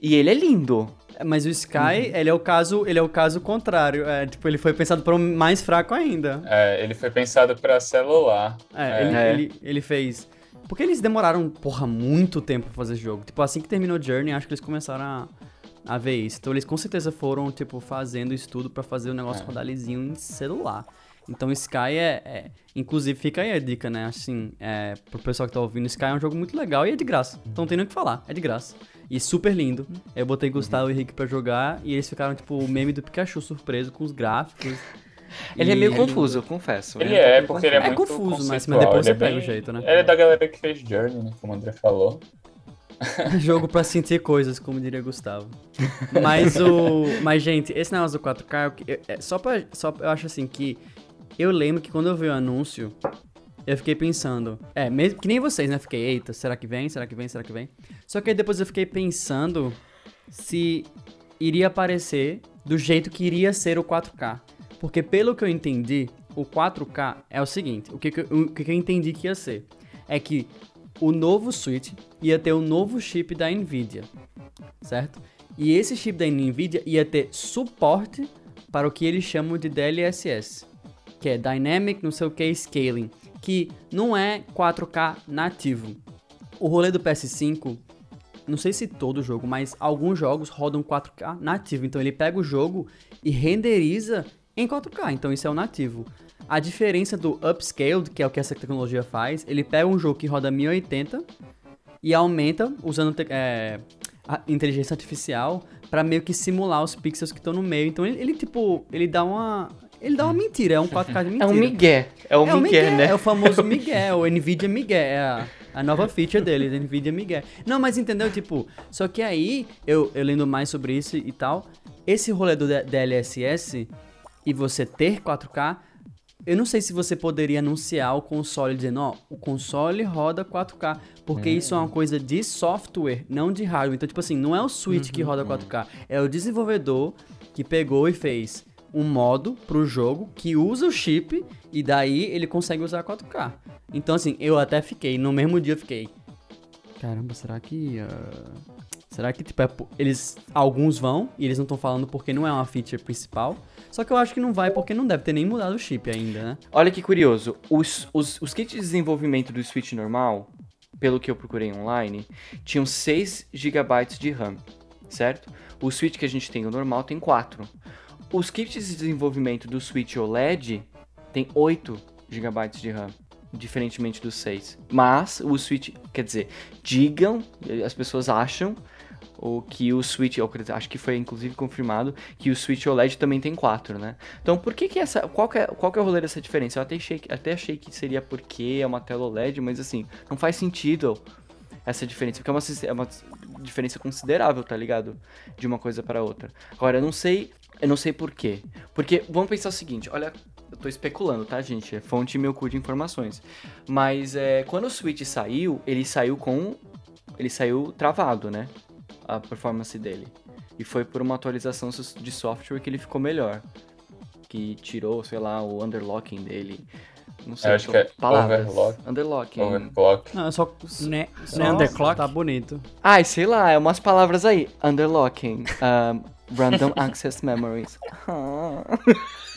E ele é lindo. Mas o Sky, ele é o caso, ele é o caso contrário. É, tipo, ele foi pensado para um mais fraco ainda. É, ele foi pensado pra celular. É, Ele, É. ele, ele fez. Porque eles demoraram, porra, muito tempo pra fazer jogo. Tipo, assim que terminou Journey, acho que eles começaram a, a ver isso. Então eles com certeza foram, tipo, fazendo estudo pra fazer o negócio É. rodar lisinho em celular. Então Sky é, é- Inclusive, fica aí a dica, né? Assim, é, pro pessoal que tá ouvindo, Sky é um jogo muito legal e é de graça. Então não tem nem o que falar, é de graça. E super lindo. Eu botei Gustavo e Henrique pra jogar e eles ficaram, tipo, o meme do Pikachu surpreso com os gráficos. *laughs* Ele é E- meio confuso, eu confesso. Ele né? é, porque ele é, É muito confuso, mas- mas depois ele é você pega bem- o jeito, né? Ele é da galera que fez Journey, né, como o André falou. *laughs* Jogo pra sentir coisas, como diria Gustavo. Mas o. Mas, gente, esse negócio do 4K, eu é, só pra. Só, eu acho assim que. Eu lembro que quando eu vi o anúncio, eu fiquei pensando. É, mesmo que nem vocês, né? Fiquei, eita, será que vem? Será que vem? Será que vem? Só que aí depois eu fiquei pensando se iria aparecer do jeito que iria ser o 4K. Porque pelo que eu entendi, o 4K é o seguinte: o que, que, o que eu entendi que ia ser? É que o novo Switch ia ter o novo chip da Nvidia, certo? E esse chip da Nvidia ia ter suporte para o que eles chamam de DLSS, que é Dynamic não sei o que Scaling, que não é 4K nativo. O rolê do PS5, não sei se todo jogo, mas alguns jogos rodam 4K nativo, então ele pega o jogo e renderiza em 4K, então isso é o nativo. A diferença do upscaled, que é o que essa tecnologia faz, ele pega um jogo que roda 1080 e aumenta usando é, inteligência artificial pra meio que simular os pixels que estão no meio. Então ele, ele, tipo, ele dá uma ele dá uma mentira, é um 4K de mentira. É um migué. É um É o migué, Miguel, né? É o famoso *laughs* Miguel, o Nvidia Miguel, é a, a nova feature dele, o Nvidia Miguel. Não, mas entendeu, tipo, só que aí, eu, eu lendo mais sobre isso e tal, esse rolê do DLSS e você ter 4K, eu não sei se você poderia anunciar o console dizendo, ó, o console roda 4K, porque isso é uma coisa de software, não de hardware. Então, tipo assim, não é o Switch que roda 4K, é o desenvolvedor que pegou e fez um modo pro jogo que usa o chip e daí ele consegue usar 4K. Então, assim, eu até fiquei, no mesmo dia eu fiquei, caramba, será que... ah, Será que, tipo, é eles... Alguns vão, e eles não estão falando porque não é uma feature principal. Só que eu acho que não vai porque não deve ter nem mudado o chip ainda, né? Olha que curioso. Os, os, os kits de desenvolvimento do Switch normal, pelo que eu procurei online, tinham 6 GB de RAM, certo? O Switch que a gente tem, o normal, tem 4. Os kits de desenvolvimento do Switch OLED tem 8 GB de RAM, diferentemente dos 6. Mas o Switch, quer dizer, digam, as pessoas acham o que o Switch, acho que foi inclusive confirmado que o Switch OLED também tem 4, né? Então, por que que essa, qual que é, qual que é o rolê dessa diferença? Eu até achei, até achei que seria porque é uma tela OLED, mas assim, não faz sentido essa diferença, porque é uma, é uma diferença considerável, tá ligado? De uma coisa para outra. Agora, eu não sei, eu não sei por quê. Porque, vamos pensar o seguinte, olha, eu tô especulando, tá, gente? É fonte meu cu de informações. Mas, é, quando o Switch saiu, ele saiu com, ele saiu travado, né? A performance dele. E foi por uma atualização de software que ele ficou melhor. que tirou, sei lá, o underlocking dele. Não sei, Eu acho que é palavras. overlock. Underlocking. Overclock. Não, é só. Né, só né underclock? Tá bonito. Ai, sei lá, é umas palavras aí. Underlocking. um, random access memories. *laughs*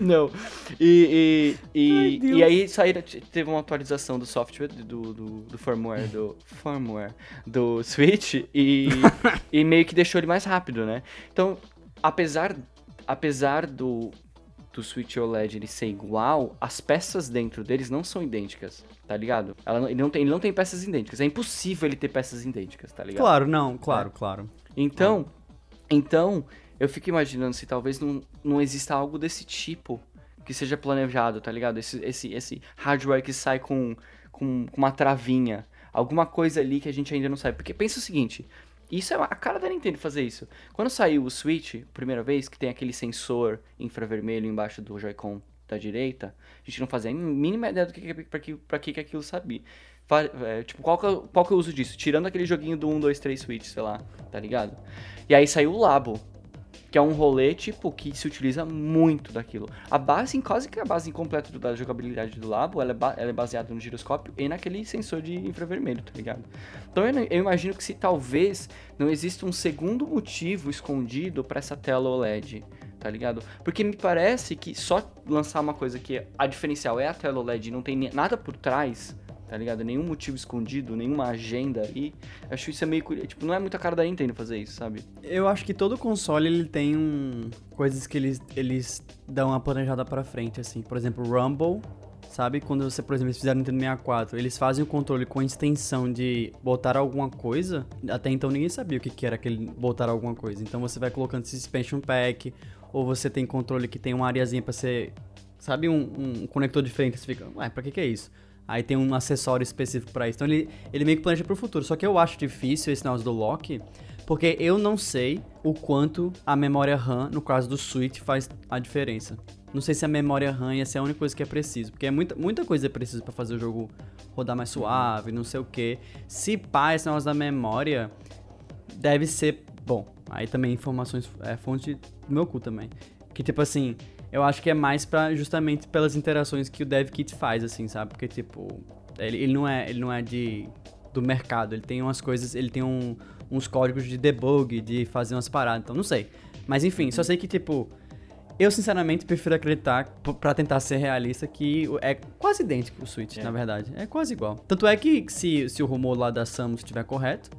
Não. E, e, e, e aí saíram, teve uma atualização do software, do, do, do firmware, do firmware do Switch e, *laughs* e meio que deixou ele mais rápido, né? Então, apesar, apesar do, do Switch OLED ele ser igual, as peças dentro deles não são idênticas, tá ligado? Ela ele, não tem, ele não tem peças idênticas. É impossível ele ter peças idênticas, tá ligado? Claro, não, claro, claro. Então, então, eu fico imaginando se talvez não, não exista algo desse tipo que seja planejado, tá ligado? Esse, esse, esse hardware que sai com, com, com uma travinha. Alguma coisa ali que a gente ainda não sabe. Porque pensa o seguinte, isso é a cara da Nintendo fazer isso. Quando saiu o Switch, primeira vez, que tem aquele sensor infravermelho embaixo do Joy-Con da direita, a gente não fazia a mínima ideia do que, pra, que, pra que que aquilo sabia. É, tipo, qual que, é, o- qual que é o uso disso? Tirando aquele joguinho do 1, 2, 3 Switch, sei lá, tá ligado? E aí saiu o Labo, que é um rolê, tipo, que se utiliza muito daquilo. A base, quase que a base incompleta do- da jogabilidade do Labo, ela é, ela é baseada no giroscópio e naquele sensor de infravermelho, tá ligado? Então eu, eu imagino que se talvez não exista um segundo motivo escondido pra essa tela OLED, tá ligado? Porque me parece que só lançar uma coisa que a diferencial é a tela OLED e não tem nada por trás, tá ligado? Nenhum motivo escondido, nenhuma agenda aí. Acho isso é meio. Tipo, não é muita cara da Nintendo fazer isso, sabe? Eu acho que todo console ele tem um coisas que eles, eles dão uma planejada pra frente, assim. Por exemplo, Rumble, sabe? Quando você, por exemplo, eles fizeram Nintendo 64, eles fazem o controle com a extensão de botar alguma coisa. Até então ninguém sabia o que, que era aquele botar alguma coisa. Então você vai colocando esse expansion pack, ou você tem controle que tem uma areazinha pra ser, sabe, um, um conector diferente. Você fica, ué, pra que que é isso? Aí tem um acessório específico pra isso. Então ele, ele meio que planeja pro futuro. Só que eu acho difícil esse negócio do lock, porque eu não sei o quanto a memória RAM, no caso do Switch, faz a diferença. Não sei se a memória RAM ia ser a única coisa que é preciso, porque é muita, muita coisa é preciso pra fazer o jogo rodar mais suave, não sei o que. Se pá, esse negócio da memória deve ser bom. Aí também informações é fonte do meu cu também. Que tipo assim, eu acho que é mais para justamente pelas interações que o dev kit faz assim, sabe? Porque tipo, ele, ele não é, ele não é de do mercado, ele tem umas coisas, ele tem um- uns códigos de debug, de fazer umas paradas, então não sei. Mas enfim, só sei que tipo eu sinceramente prefiro acreditar, p- pra tentar ser realista, que o- é quase idêntico o Switch, É. na verdade. É quase igual. Tanto é que se, se o rumor lá da Samus estiver correto,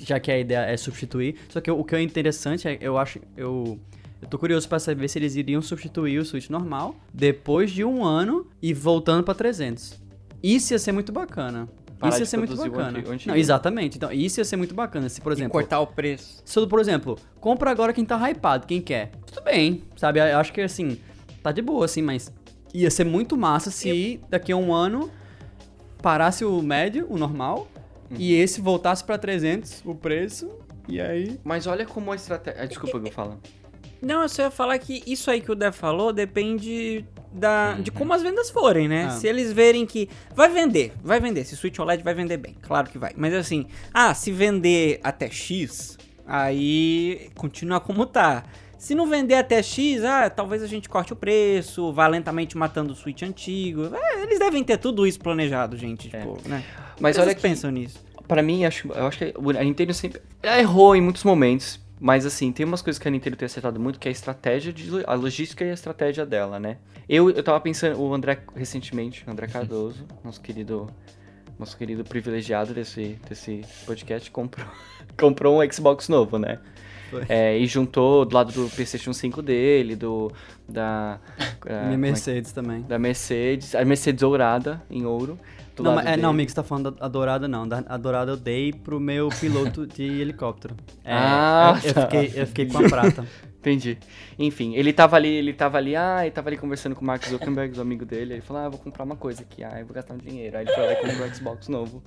já que a ideia é substituir. Só que o que é interessante é, eu acho, eu, eu tô curioso pra saber se eles iriam substituir o Switch normal depois de um ano e voltando pra 300. Isso ia ser muito bacana. Parar isso ia ser muito bacana. antigo- o antigo. Não, exatamente. Então, isso ia ser muito bacana. Se, por E exemplo, cortar o preço. se, por exemplo, compra agora quem tá hypado, quem quer. Tudo bem, sabe? Eu acho que assim, tá de boa, assim, mas ia ser muito massa se daqui a um ano parasse o médio, o normal, e esse voltasse pra 300, o preço, e aí. Mas olha como a estratégia. Desculpa que eu falo. Não, eu só ia falar que isso aí que o Dev falou depende da, de como as vendas forem, né? Ah. Se eles verem que vai vender, vai vender. Se Switch OLED vai vender bem, claro que vai. Mas assim, ah, se vender até X, aí continua como tá. Se não vender até X, ah, talvez a gente corte o preço, vá lentamente matando o Switch antigo. É, eles devem ter tudo isso planejado, gente, tipo, né? Mas que olha vocês que, pensam nisso. pra mim, acho, eu acho que a Nintendo sempre. Errou em muitos momentos. Mas assim, tem umas coisas que a Nintendo tem acertado muito, que é a estratégia de. a logística e a estratégia dela, né? Eu, eu tava pensando, o André, recentemente, o André Cardoso, *laughs* nosso querido. Nosso querido privilegiado desse, desse podcast, comprou, *laughs* comprou um Xbox novo, né? É, e juntou do lado do PlayStation 5 dele, do. Da. ah, *laughs* Minha é Mercedes também. da Mercedes, a Mercedes dourada em ouro. Do Não, é, não, amigo, você tá falando da a dourada, não. Da, a dourada eu dei pro meu piloto de *laughs* helicóptero. É, Ah, eu, eu tá. fiquei, eu fiquei com a prata. *laughs* Entendi. Enfim, ele tava ali, ele tava ali, ah, ele tava ali conversando com o Mark Zuckerberg, do amigo dele. Ele falou, ah, eu vou comprar uma coisa aqui, ah, eu vou gastar um dinheiro. Aí ele foi lá e comprou o Xbox novo.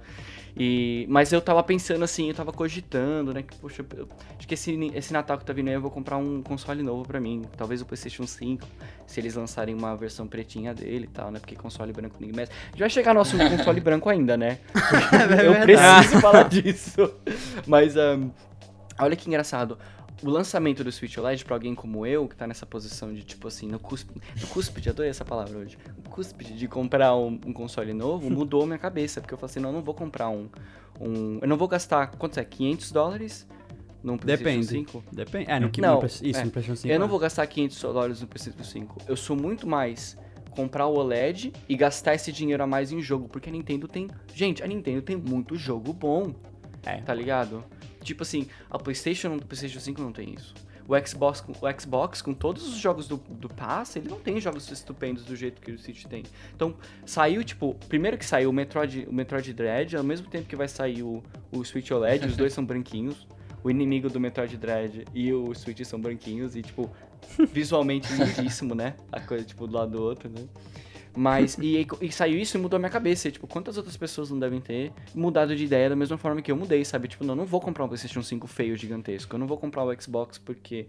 E, mas eu tava pensando assim, eu tava cogitando, né, que, poxa, eu, acho que esse, esse Natal que tá vindo aí eu vou comprar um console novo pra mim. Talvez o PlayStation 5, se eles lançarem uma versão pretinha dele e tal, né, porque console branco ninguém merece. A gente vai chegar no assunto *laughs* console branco ainda, né? *laughs* eu verdade. preciso falar disso. Mas, ahn, olha que engraçado. O lançamento do Switch OLED pra alguém como eu, que tá nessa posição de, tipo assim, no cúspide, no cúspide, adorei essa palavra hoje, no cúspide de comprar um, um console novo, mudou minha cabeça, porque eu falei assim, não, eu não vou comprar um, um, eu não vou gastar, quanto é, 500 dólares num PlayStation Depende. 5? Depende. É, no que Não, no Play- Isso, é. no PlayStation 5. Eu não é. vou gastar 500 dólares no PlayStation 5. Eu sou muito mais comprar o OLED e gastar esse dinheiro a mais em jogo, porque a Nintendo tem, gente, a Nintendo tem muito jogo bom, É. tá ligado? Tipo assim, a PlayStation, o PlayStation 5 não tem isso. O Xbox, com- o Xbox, com todos os jogos do, do Pass, ele não tem jogos estupendos do jeito que o Switch tem. Então, saiu, tipo, primeiro que saiu o Metroid, o Metroid Dread, ao mesmo tempo que vai sair o, o Switch OLED, os dois *laughs* são branquinhos. O inimigo do Metroid Dread e o Switch são branquinhos e, tipo, visualmente lindíssimo, né? A coisa, tipo, do lado do outro, né? Mas, e, e saiu isso e mudou a minha cabeça. E, tipo, quantas outras pessoas não devem ter mudado de ideia da mesma forma que eu mudei, sabe? Tipo, não, eu não vou comprar um PlayStation 5 feio, gigantesco. Eu não vou comprar o Xbox porque,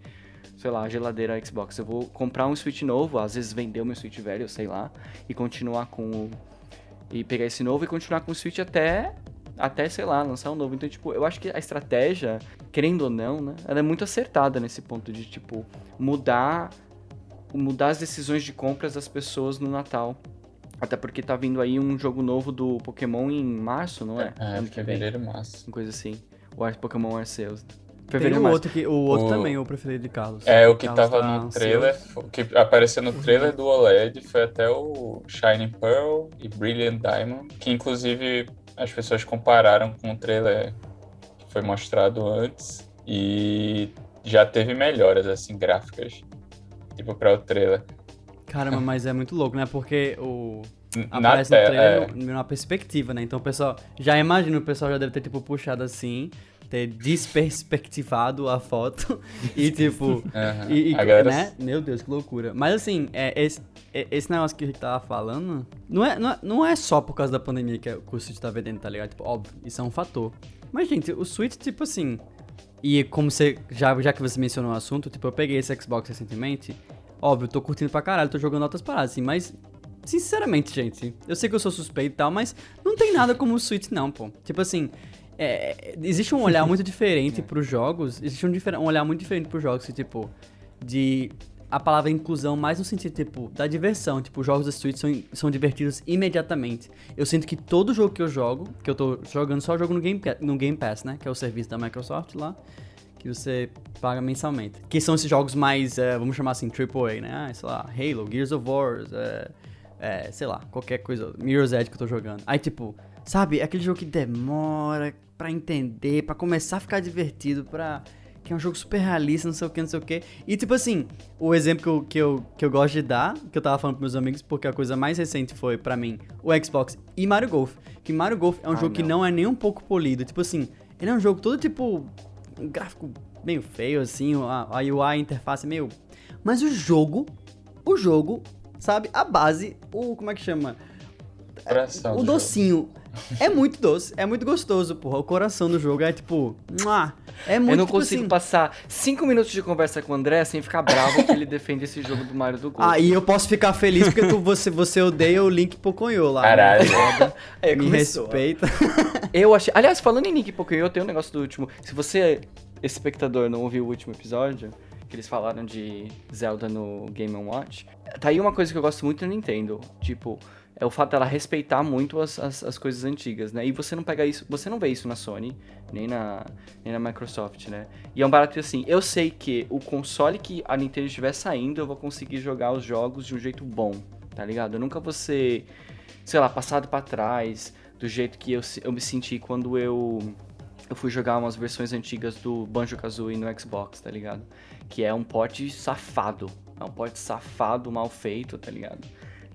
sei lá, a geladeira Xbox. Eu vou comprar um Switch novo, às vezes vender o meu Switch velho, sei lá, e continuar com o. E pegar esse novo e continuar com o Switch até. Até, sei lá, lançar um novo. Então, tipo, eu acho que a estratégia, querendo ou não, né? Ela é muito acertada nesse ponto de, tipo, mudar mudar as decisões de compras das pessoas no Natal. Até porque tá vindo aí um jogo novo do Pokémon em março, não é? É, ano fevereiro, março. Uma coisa assim. O Ar- Pokémon Arceus. Tem Fevereiro, o março. outro, que, o outro O- também, o preferido de Carlos. É, o que Carlos tava tá no ansioso. trailer, o que apareceu no trailer do OLED foi até o Shining Pearl e Brilliant Diamond, que inclusive as pessoas compararam com o trailer que foi mostrado antes e já teve melhoras, assim, gráficas, tipo, para o trailer. Caramba, mas é muito louco, né? Porque o. Na Aparece no tela, trailer é, no- numa perspectiva, né? Então o pessoal. Já imagina, o pessoal já deve ter, tipo, puxado assim, ter desperspectivado a foto *laughs* e, tipo. aham. E, e- né? Meu Deus, que loucura. Mas assim, é, esse, é- esse negócio que a gente tava falando, não é, não, é, não é só por causa da pandemia que o Switch tá vendendo, tá ligado? Tipo, óbvio, isso é um fator. Mas, gente, o Switch, tipo assim. E como você. Já, já que você mencionou o assunto, tipo, eu peguei esse Xbox recentemente. Óbvio, eu tô curtindo pra caralho, tô jogando outras paradas, assim, mas. Sinceramente, gente, eu sei que eu sou suspeito e tal, mas não tem nada como o Switch, não, pô. Tipo assim, é, existe um olhar muito *laughs* diferente pros jogos. Existe um, um olhar muito diferente pros jogos, que, tipo, de a palavra inclusão mais no sentido, tipo, da diversão. Tipo, os jogos da Switch são, são divertidos imediatamente. Eu sinto que todo jogo que eu jogo, que eu tô jogando só jogo no Game, no Game Pass, né? Que é o serviço da Microsoft lá, que você paga mensalmente. Que são esses jogos mais, é, vamos chamar assim, AAA, né? Ah, sei lá, Halo, Gears of War, é, é, sei lá, qualquer coisa, Mirror's Edge que eu tô jogando. Aí, tipo, sabe, é aquele jogo que demora pra entender, pra começar a ficar divertido, pra... Que é um jogo super realista, não sei o que, não sei o que. E, tipo assim, o exemplo que eu, que, eu, que eu gosto de dar, que eu tava falando pros meus amigos, porque a coisa mais recente foi, pra mim, o Xbox e Mario Golf. Que Mario Golf é um Ah, jogo que não. não é nem um pouco polido. Tipo assim, ele é um jogo todo, tipo, um gráfico meio feio, assim, a, a UI, a interface meio... Mas o jogo, o jogo, sabe, a base, o, como é que chama? o do jogo. É muito doce, é muito gostoso, porra. O coração do jogo é tipo. muah, É muito eu não tipo consigo assim, passar 5 minutos de conversa com o André sem ficar bravo que ele defende esse jogo do Mario do Gol. Ah, e eu posso ficar feliz porque tu, você, você odeia o Link Pocoyo lá. né? Caralho. Foda. *laughs* É, Me começou. respeita. *laughs* Eu achei. Aliás, falando em Link Pokémon, tem um negócio do último. Se você, espectador, não ouviu o último episódio, que eles falaram de Zelda no Game Watch, tá aí uma coisa que eu gosto muito da Nintendo. Tipo, é o fato dela respeitar muito as, as, as coisas antigas, né? E você não pega isso. Você não vê isso na Sony, nem na, nem na Microsoft, né? E é um barato assim, eu sei que o console que a Nintendo estiver saindo, eu vou conseguir jogar os jogos de um jeito bom, tá ligado? Eu nunca vou ser, sei lá, passado pra trás, do jeito que eu, eu me senti quando eu, eu fui jogar umas versões antigas do Banjo-Kazooie no Xbox, tá ligado? Que é um porte safado. É um porte safado, mal feito, tá ligado?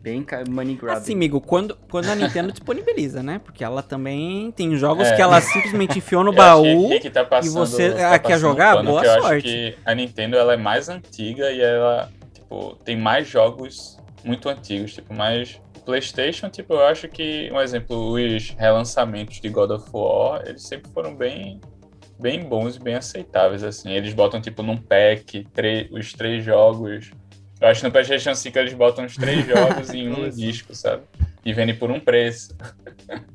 Bem money grabbing. Assim, amigo, quando, quando a Nintendo disponibiliza, né? Porque ela também tem jogos É. que ela simplesmente enfiou no *laughs* Eu acho que baú. Rick tá passando, você, tá ah, quer jogar? pano, Boa que eu sorte. acho que a Nintendo ela é mais antiga e ela tipo, tem mais jogos muito antigos, tipo, mais PlayStation, tipo, eu acho que um exemplo, os relançamentos de God of War, eles sempre foram bem bem bons e bem aceitáveis assim. Eles botam tipo num pack os três jogos. Eu acho que no PlayStation 5 eles botam os três *laughs* jogos em um disco, sabe? E vendem por um preço.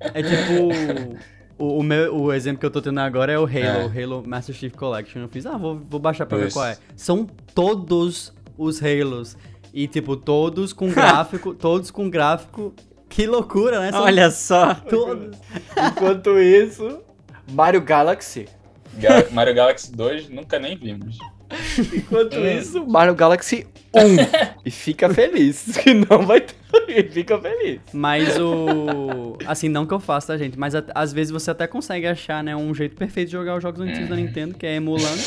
É tipo. O, o meu, o exemplo que eu tô tendo agora é o Halo, É. o Halo Master Chief Collection. Eu fiz, ah, vou, vou baixar pra ver Isso. qual é. São todos os Halos. E, tipo, todos com gráfico, *laughs* todos com gráfico. Que loucura, né? São Olha só. todos. Enquanto isso, Mario Galaxy. Ga- Mario Galaxy 2 nunca nem vimos. *laughs* Enquanto Hum. isso, Mario Galaxy 1. e fica feliz. *laughs* Que não vai ter. E fica feliz. Mas o. Assim, não que eu faça, tá, gente? Mas at- às vezes você até consegue achar, né, um jeito perfeito de jogar os jogos antigos da Nintendo, que é emulando.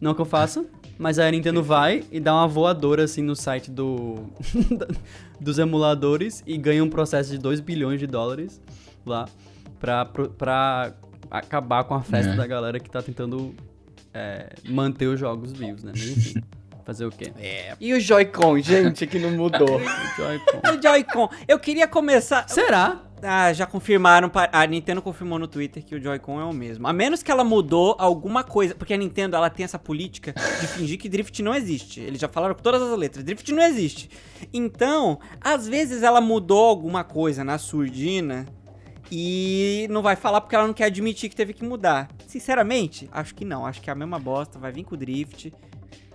Não que eu faça. Mas a Nintendo vai e dá uma voadora, assim, no site do. *laughs* dos emuladores e ganha um processo de 2 bilhões de dólares lá pra, pra acabar com a festa É. da galera que tá tentando é, manter os jogos vivos, né? Mas enfim, fazer o quê? É. E o Joy-Con, gente, que não mudou. *laughs* Joy-Con. O Joy-Con. Eu queria começar. Será? Ah, já confirmaram. A Nintendo confirmou no Twitter que o Joy-Con é o mesmo. A menos que ela mudou alguma coisa. Porque a Nintendo ela tem essa política de fingir que drift não existe. Eles já falaram com todas as letras: drift não existe. Então, às vezes ela mudou alguma coisa na surdina. E não vai falar porque ela não quer admitir que teve que mudar. Sinceramente, acho que não. Acho que é a mesma bosta. Vai vir com o drift.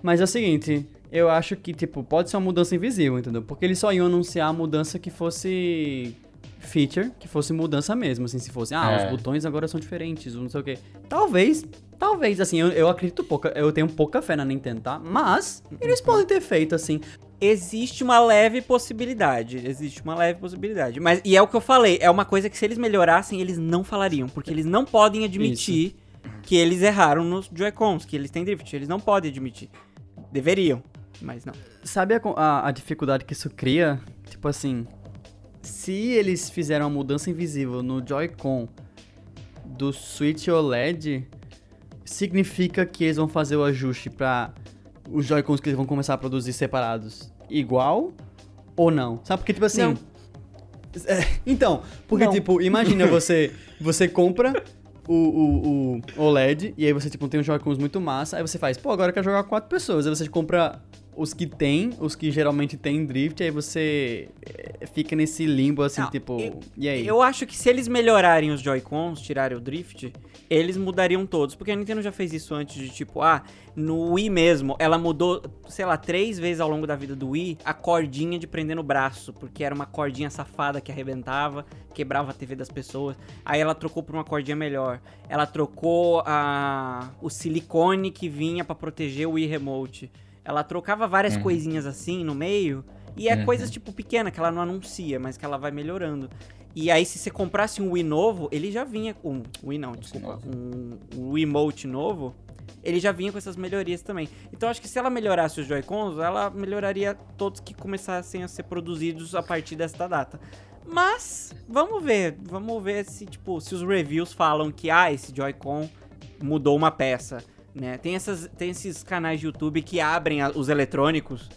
Mas é o seguinte, eu acho que, tipo, pode ser uma mudança invisível, entendeu? Porque eles só iam anunciar a mudança que fosse feature, que fosse mudança mesmo, assim, se fosse, ah, É. os botões agora são diferentes, não sei o quê. Talvez, talvez, assim, eu, eu acredito pouca, eu tenho pouca fé na Nintendo, tá? Mas, eles podem ter feito, assim, Existe uma leve possibilidade. Existe uma leve possibilidade. Mas, e é o que eu falei, é uma coisa que se eles melhorassem, eles não falariam. Porque eles não podem admitir que eles erraram nos Joy-Cons, que eles têm drift. Eles não podem admitir. Deveriam, mas não. Sabe a, a- a dificuldade que isso cria? Tipo assim, se eles fizeram uma mudança invisível no Joy-Con do Switch OLED, significa que eles vão fazer o ajuste pra os Joy-Cons que eles vão começar a produzir separados igual ou não? Sabe porque tipo assim, Não. É, *laughs* então, porque Não. tipo, imagina *laughs* você você compra o, o, o OLED e aí você tipo tem uns Joy-Cons muito massa, aí você faz, pô, agora eu quero jogar quatro pessoas, aí você compra os que tem, os que geralmente tem drift, aí você é, fica nesse limbo assim, Não, tipo, eu- e aí? Eu acho que se eles melhorarem os Joy-Cons, tirarem o drift, eles mudariam todos. Porque a Nintendo já fez isso antes de tipo, ah, no Wii mesmo, ela mudou, sei lá, três vezes ao longo da vida do Wii a cordinha de prender no braço. Porque era uma cordinha safada que arrebentava, quebrava a TV das pessoas. Aí ela trocou por uma cordinha melhor. Ela trocou a, o silicone que vinha pra proteger o Wii Remote. Ela trocava várias Uhum. coisinhas assim no meio. E é Uhum. coisas tipo pequena que ela não anuncia, mas que ela vai melhorando. E aí, se você comprasse um Wii novo, ele já vinha com. Um Wii não, desculpa. Um, um Wiimote novo, ele já vinha com essas melhorias também. Então acho que se ela melhorasse os Joy-Cons, ela melhoraria todos que começassem a ser produzidos a partir desta data. Mas, vamos ver. Vamos ver se, tipo, se os reviews falam que, ah, esse Joy-Con mudou uma peça. Né? Tem, essas, tem esses canais de YouTube que abrem a- os eletrônicos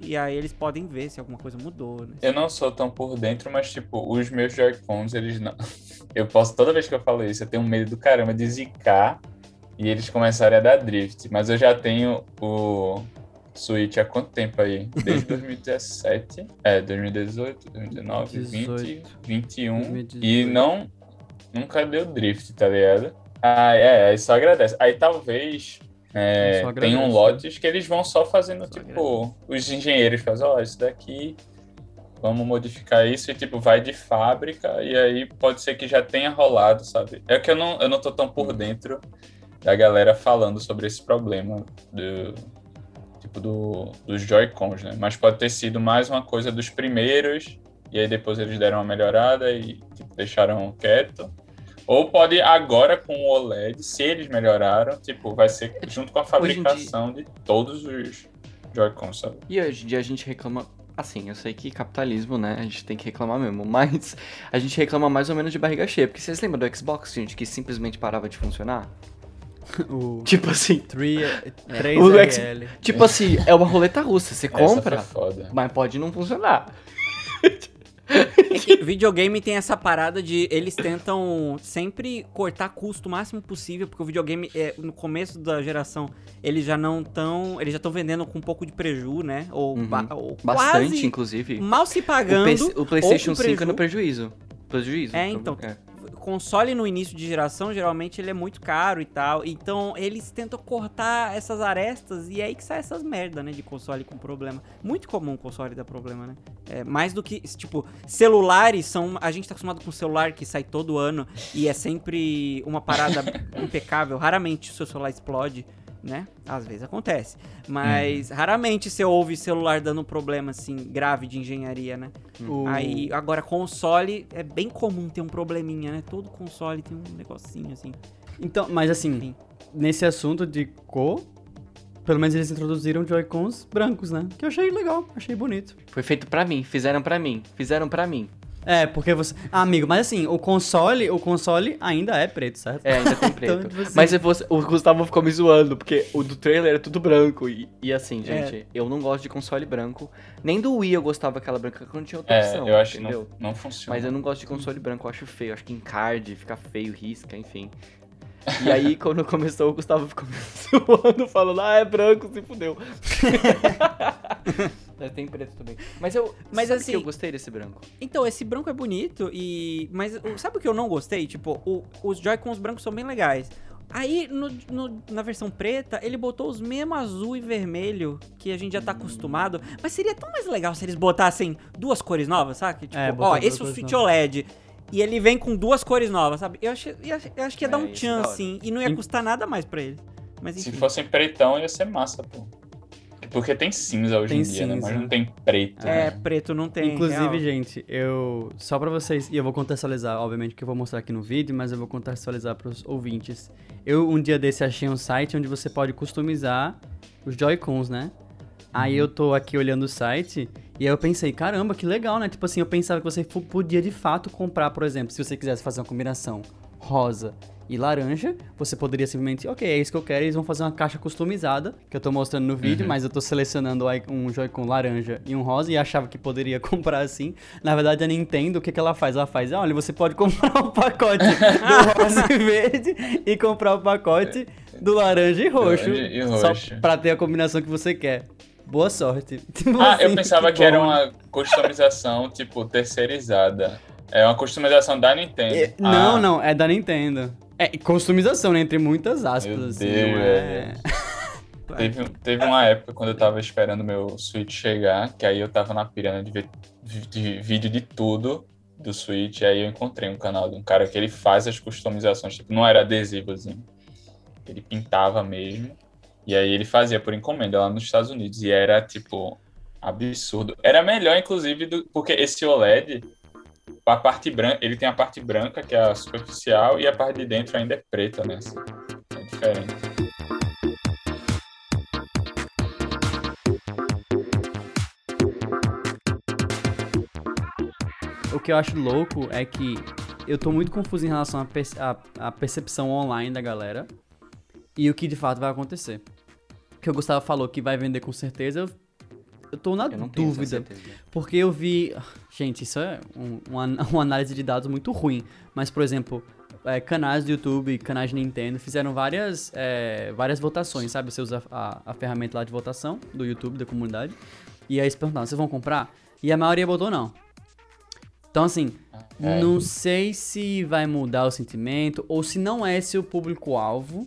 e aí eles podem ver se alguma coisa mudou, né? Eu não sou tão por dentro, mas, tipo, os meus Joy-Cons, eles não. *laughs* Eu posso, toda vez que eu falo isso, eu tenho medo do caramba de zicar e eles começarem a dar drift. Mas eu já tenho o Switch há quanto tempo aí? *laughs* Desde 2017. É, 2018, 2019, 20, 18. 21. E 2018. não. Nunca deu drift, tá ligado? Ah, é, aí só agradece. Aí talvez. é, tem um agradece. lotes que eles vão só fazendo, Só tipo, os engenheiros fazem, ó, isso daqui, vamos modificar isso e, tipo, vai de fábrica e aí pode ser que já tenha rolado, sabe? É que eu não, eu não tô tão por dentro da galera falando sobre esse problema do, tipo, do, dos Joy-Cons, né? Mas pode ter sido mais uma coisa dos primeiros e aí depois eles deram uma melhorada e, tipo, deixaram quieto. Ou pode agora com o OLED, se eles melhoraram, tipo, vai ser junto com a em dia- fabricação de todos os Joy-Cons, sabe? E hoje em dia a gente reclama. Assim, eu sei que capitalismo, né? A gente tem que reclamar mesmo. *laughs* Mas a gente reclama mais ou menos de barriga cheia. Porque vocês lembram do Xbox, gente, que simplesmente parava de funcionar? *laughs* o *laughs* Tipo assim. 3, O X- 3RL. Tipo assim, é uma roleta russa. Você compra, mas pode não funcionar. É que videogame tem essa parada de eles tentam sempre cortar custo o máximo possível, porque o videogame é, no começo da geração eles já não estão, eles já estão vendendo com um pouco de preju, né? Ou, Uhum. ba- ou Bastante, inclusive. mal se O, pagando. PC o PlayStation ou com 5 é no preju. prejuízo. Prejuízo. É, então. É. console no início de geração, geralmente ele é muito caro e tal. Então eles tentam cortar essas arestas e é aí que sai essas merda, né? De console com problema. Muito comum console dar problema, né? É, mais do que, tipo, celulares são. A gente tá acostumado com celular que sai todo ano e é sempre uma parada *laughs* impecável. Raramente o seu celular explode né? Às vezes acontece. Mas raramente você ouve celular dando problema, assim, grave de engenharia, né? O- Aí, agora, console, é bem comum ter um probleminha, né? Todo console tem um negocinho, assim. Então, mas assim, Enfim. nesse assunto de cor, pelo menos eles introduziram Joy-Cons brancos, né? Que eu achei legal, achei bonito. Foi feito pra mim, fizeram pra mim, fizeram pra mim. É, porque você. Ah, amigo, mas assim, o console, o console ainda é preto, certo? É, ainda tem *laughs* preto. Então, tipo assim- Mas você- o Gustavo ficou me zoando, porque o do trailer é tudo branco. E, e assim, É. gente, eu não gosto de console branco. Nem do Wii eu gostava daquela branca que não tinha outra É, opção. eu acho que entendeu? não, não funciona. Mas eu não gosto de console branco, eu acho feio. Acho que encarde, fica feio, risca, enfim. E aí, *laughs* quando começou, o Gustavo ficou me *laughs* zoando, falando, ah, é branco, se fudeu. *laughs* Mas tem preto também. Mas eu. Mas sabe assim- que eu gostei desse branco. Então, esse branco é bonito e... Mas sabe o que eu não gostei? Tipo, o- os Joy-Cons brancos são bem legais. Aí, no- no- na versão preta, ele botou os mesmos azul e vermelho que a gente já tá acostumado. Mas seria tão mais legal se eles botassem duas cores novas, sabe? Tipo, É, ó, esse é o Switch novas. OLED. E ele vem com duas cores novas, sabe? Eu, achei, eu, achei- eu acho que ia dar É, um isso tchan, da hora. assim. E não ia custar nada mais pra ele. Mas Se enfim. fossem pretão, ia ser massa, pô. Porque tem cinza hoje Tem em dia, né? cinza. Mas não tem preto. É, né? preto não tem. Inclusive, real. gente, eu. Só pra vocês. E eu vou contextualizar, obviamente, que eu vou mostrar aqui no vídeo, mas eu vou contextualizar pros ouvintes. Eu, um dia desse, achei um site onde você pode customizar os Joy-Cons, né? Aí eu tô aqui olhando o site e aí eu pensei, caramba, que legal, né? Tipo assim, eu pensava que você podia de fato comprar, por exemplo, se você quisesse fazer uma combinação rosa e laranja, você poderia simplesmente, ok, é isso que eu quero, eles vão fazer uma caixa customizada, que eu tô mostrando no vídeo, mas eu tô selecionando um Joy-Con laranja e um rosa e achava que poderia *laughs* comprar assim. Na verdade, a Nintendo, o que, que ela faz? Ela faz, olha, você pode comprar o pacote do *laughs* rosa e verde e comprar o pacote do laranja e roxo, Laranja e só roxo. pra ter a combinação que você quer. Boa sorte. *laughs* Tipo Ah, assim, eu pensava que, era bom. uma customização, tipo, terceirizada. É uma customização da Nintendo. É, Não, Ah, não, é da Nintendo. É customização, né? Entre muitas aspas, Meu assim. Deus, é... *laughs* Teve, teve uma época quando eu tava esperando meu Switch chegar, que aí eu tava na pirâmide de ver de- de vídeo de tudo do Switch, e aí eu encontrei um canal de um cara que ele faz as customizações, tipo, não era adesivozinho. Ele pintava mesmo. E aí ele fazia por encomenda lá nos Estados Unidos. E era, tipo, absurdo. Era melhor, inclusive, do, porque esse OLED, a parte branca, ele tem a parte branca, que é a superficial, e a parte de dentro ainda é preta, né? assim. É diferente. O que eu acho louco é que eu tô muito confuso em relação à perce- à- à percepção online da galera e o que de fato vai acontecer. Que o Gustavo falou que vai vender com certeza, eu, eu tô na Eu dúvida. Porque eu vi. Gente, isso é um- uma, *laughs* uma análise de dados muito ruim. Mas, por exemplo, é, canais do YouTube, canais de Nintendo fizeram várias, é, várias votações, sabe? Você usa a, a ferramenta lá de votação do YouTube, da comunidade. E aí eles perguntaram: vocês vão comprar? E a maioria botou não. Então, assim, É. não sei se vai mudar o sentimento ou se não é esse o público-alvo,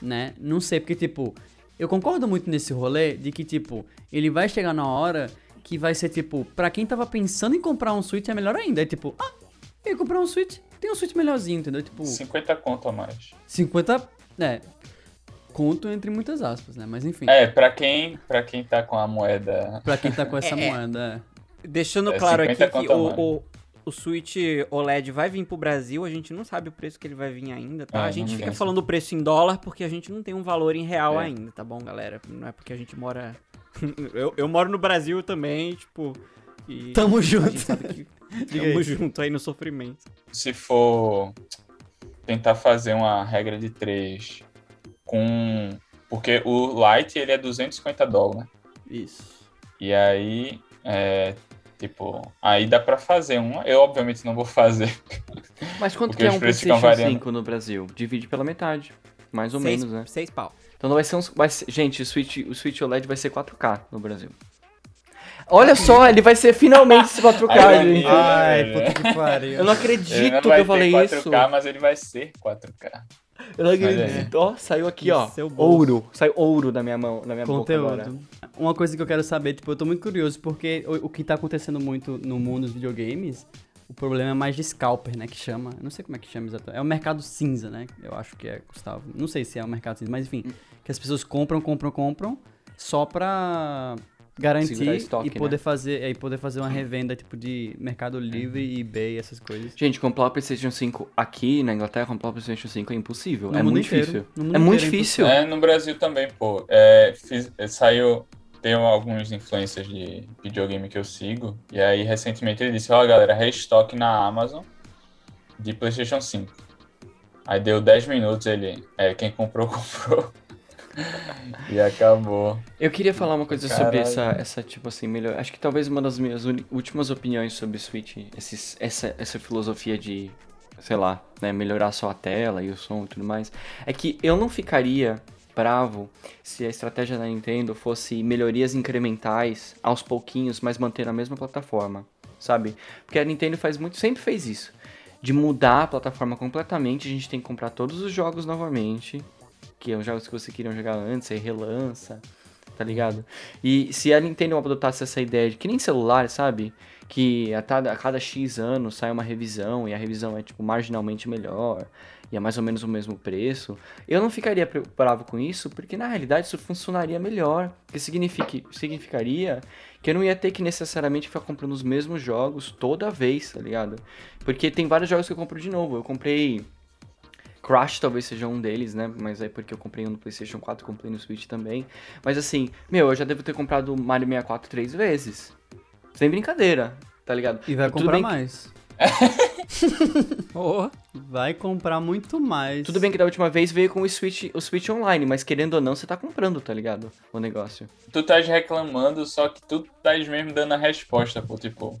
né? Não sei, porque, tipo, eu concordo muito nesse rolê de que, tipo, ele vai chegar na hora que vai ser, tipo, pra quem tava pensando em comprar um Switch é melhor ainda. É tipo, ah, eu ia comprar um Switch, tem um Switch melhorzinho, entendeu? Tipo, 50 conto a mais. 50, é, conto entre muitas aspas, né? Mas enfim, É, pra quem, pra quem tá com a moeda. pra quem tá com essa É, é. moeda, Deixando É claro aqui 50 que o, mais. o, o Switch OLED vai vir pro Brasil, a gente não sabe o preço que ele vai vir ainda, tá? É, a gente fica falando o preço em dólar porque a gente não tem um valor em real É. ainda, tá bom, galera? Não é porque a gente mora... *laughs* eu, eu moro no Brasil também, tipo... E Tamo junto. que *laughs* tamo junto aí no sofrimento. Se for tentar fazer uma regra de 3 com. Porque o Lite ele é 250 dólares, né? Isso. E aí. É, tipo, aí dá pra fazer uma. Eu obviamente não vou fazer. Mas quanto que é um PlayStation variando. 5 no Brasil? Divide pela metade. Mais ou seis, menos, né? Seis pau. Então não vai ser uns. Vai ser- gente, o Switch, o Switch OLED vai ser 4K no Brasil. Olha só, ele vai ser finalmente esse 4K, *laughs* Ai, gente. ai, puta que pariu. Eu não acredito não que eu falei ter isso. 4K, mas ele vai ser 4K. Eu não Olha acredito. Ó, saiu aqui, ó. Bolso. Ouro. Saiu ouro da minha mão, da minha boca agora. Uma coisa que eu quero saber, tipo, eu tô muito curioso porque o, o que tá acontecendo muito no mundo dos videogames, o problema é mais de scalper, né, que chama. Não sei como é que chama exatamente. É o mercado cinza, né? Eu acho que é, Gustavo. Não sei se é o mercado cinza, mas enfim, que as pessoas compram, compram, compram só pra garantir estoque, e poder né? fazer, é, e poder fazer uma revenda tipo de Mercado Livre, eBay, essas coisas. Gente, comprar o PlayStation 5 aqui na Inglaterra, comprar o PlayStation 5 é impossível. No é mundo muito inteiro. difícil. No mundo É muito é difícil. É, no Brasil também, pô. É, fiz- é, saiu. Tem alguns influencers de videogame que eu sigo. E aí, recentemente, ele disse: Ó, galera, restock na Amazon de PlayStation 5. Aí deu 10 minutos, ele. É, quem comprou, *laughs* comprou. e acabou. Eu queria falar uma coisa Caralho. sobre essa, essa, tipo assim, melhor. Acho que talvez uma das minhas últimas opiniões sobre Switch, esses, essa, essa filosofia de, sei lá, né, melhorar só a tela e o som e tudo mais, é que eu não ficaria bravo se a estratégia da Nintendo fosse melhorias incrementais aos pouquinhos, mas manter a mesma plataforma, sabe? Porque a Nintendo faz muito, sempre fez isso. De mudar a plataforma completamente, a gente tem que comprar todos os jogos novamente, que são jogos que você queria jogar antes, aí relança, tá ligado? E se a Nintendo adotasse essa ideia de que nem celular, sabe? Que a cada, a cada X anos sai uma revisão e a revisão é tipo marginalmente melhor e é mais ou menos o mesmo preço, eu não ficaria bravo com isso, porque na realidade isso funcionaria melhor. Signifique, significaria que eu não ia ter que necessariamente ficar comprando os mesmos jogos toda vez, tá ligado? Porque tem vários jogos que eu compro de novo. Eu comprei Crash talvez seja um deles, né? Mas é porque eu comprei um no PlayStation 4, comprei no Switch também. Mas assim, meu, eu já devo ter comprado Mario 64 três vezes. Sem brincadeira, tá ligado? E vai Tudo comprar bem que- mais. *laughs* *laughs* Oh, Vai comprar muito mais. Tudo bem que da última vez veio com o Switch, o Switch Online, mas querendo ou não, você tá comprando, tá ligado? O negócio. Tu estás reclamando, só que tu estás mesmo dando a resposta, pô. Tipo,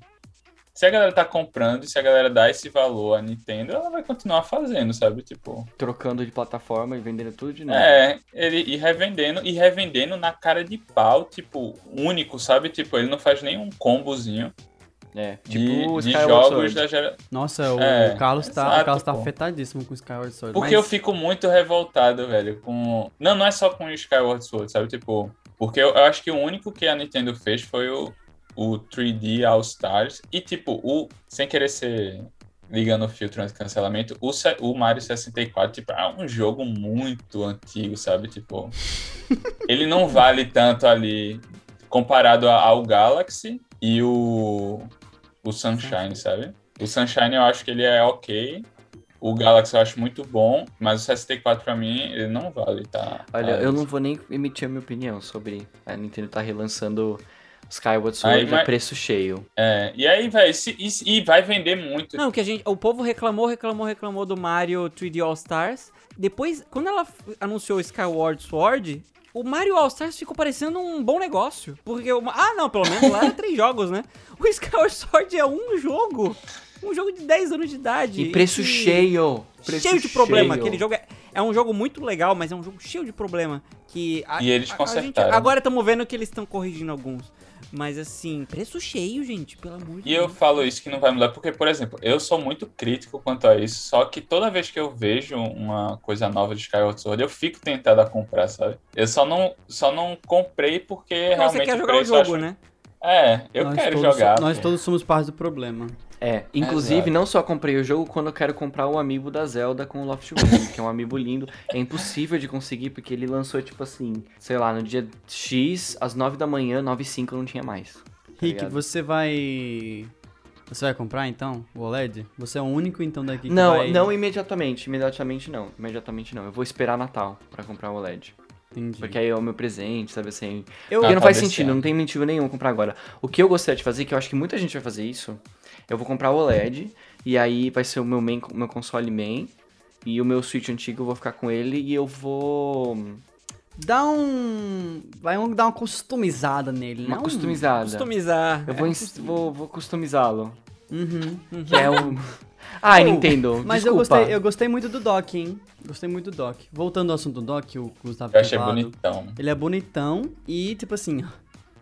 se a galera tá comprando e se a galera dá esse valor à Nintendo, ela vai continuar fazendo, sabe? Tipo, Trocando de plataforma e vendendo tudo de novo. É, ele e revendendo, e revendendo na cara de pau, tipo, único, sabe? Tipo, ele não faz nenhum combozinho É, de, tipo de Skyward jogos Sword. da geração. Nossa, o É, Carlos tá, exato, o Carlos tá pô. afetadíssimo com o Skyward Sword. Porque mas- eu fico muito revoltado, velho, com. Não, não é só com o Skyward Sword, sabe? Tipo, porque eu, eu acho que o único que a Nintendo fez foi o, o 3D All Stars. E, tipo, o. Sem querer ser ligando o filtro anti cancelamento, o, o Mario 64, tipo, é um jogo muito antigo, sabe? Tipo. *laughs* ele não vale tanto ali comparado a- ao Galaxy e o. O Sunshine, sabe? O Sunshine eu acho que ele é ok. O Galaxy eu acho muito bom, mas o 64 pra mim, ele não vale, tá? Olha, tá- eu não vou nem emitir a minha opinião sobre a Nintendo tá relançando Skyward Sword Aí, a mas- preço cheio. É, e aí, velho, e, e vai vender muito. Não, que a gente, o povo reclamou, reclamou, reclamou do Mario 3D All Stars. Depois, quando ela anunciou o Skyward Sword, o Mario All Stars ficou parecendo um bom negócio. Porque ah, não, pelo menos lá era três *laughs* jogos, né? O Skyward Sword é um jogo. Um jogo de 10 anos de idade. E preço que- cheio! Preço cheio de problema. cheio. Aquele jogo é, é um jogo muito legal, mas é um jogo cheio de problema. Que a- E eles a- a consertaram. gente- agora estamos vendo que eles estão corrigindo alguns. Mas assim, preço cheio, gente, pelo amor de E eu Deus. falo isso que não vai mudar, porque, por exemplo, eu sou muito crítico quanto a isso, só que toda vez que eu vejo uma coisa nova de Skyward Sword, eu fico tentado a comprar, sabe? Eu só não, só não comprei porque Porque realmente você quer jogar o jogo, acho- né? É, eu Nós quero jogar. Nós pô. todos somos parte do problema. É, inclusive Exato. não só comprei o jogo quando eu quero comprar o amiibo da Zelda com o Loft Wind, que é um amiibo lindo. É impossível de conseguir porque ele lançou tipo assim, sei lá, no dia X, às 9 da manhã, 9 e 5 não tinha mais. tá Rick, ligado? você vai. Você vai comprar então o OLED? Você é o único então daqui que Não, vai. não imediatamente, imediatamente não, imediatamente não. Eu vou esperar Natal pra comprar o OLED. Entendi. Porque aí é o meu presente, sabe assim. Eu- Porque Ah, não tá faz sentido, não tem motivo nenhum comprar agora. O que eu gostaria de fazer, que eu acho que muita gente vai fazer isso, eu vou comprar o OLED, e aí vai ser o meu, main, meu console main, e o meu Switch antigo eu vou ficar com ele, e eu vou... Dá um. Vai um, dar uma customizada nele, Uma não? customizada. Customizar. Eu vou, ins- vou, vou customizá-lo. Uhum. Que é um... *laughs* Ai, Pô, Nintendo, *laughs* Mas eu desculpa. gostei, eu gostei muito do dock, hein? Gostei muito do dock. Voltando ao assunto do dock, o Gustavo Eu achei falado, bonitão. Ele é bonitão e, tipo assim,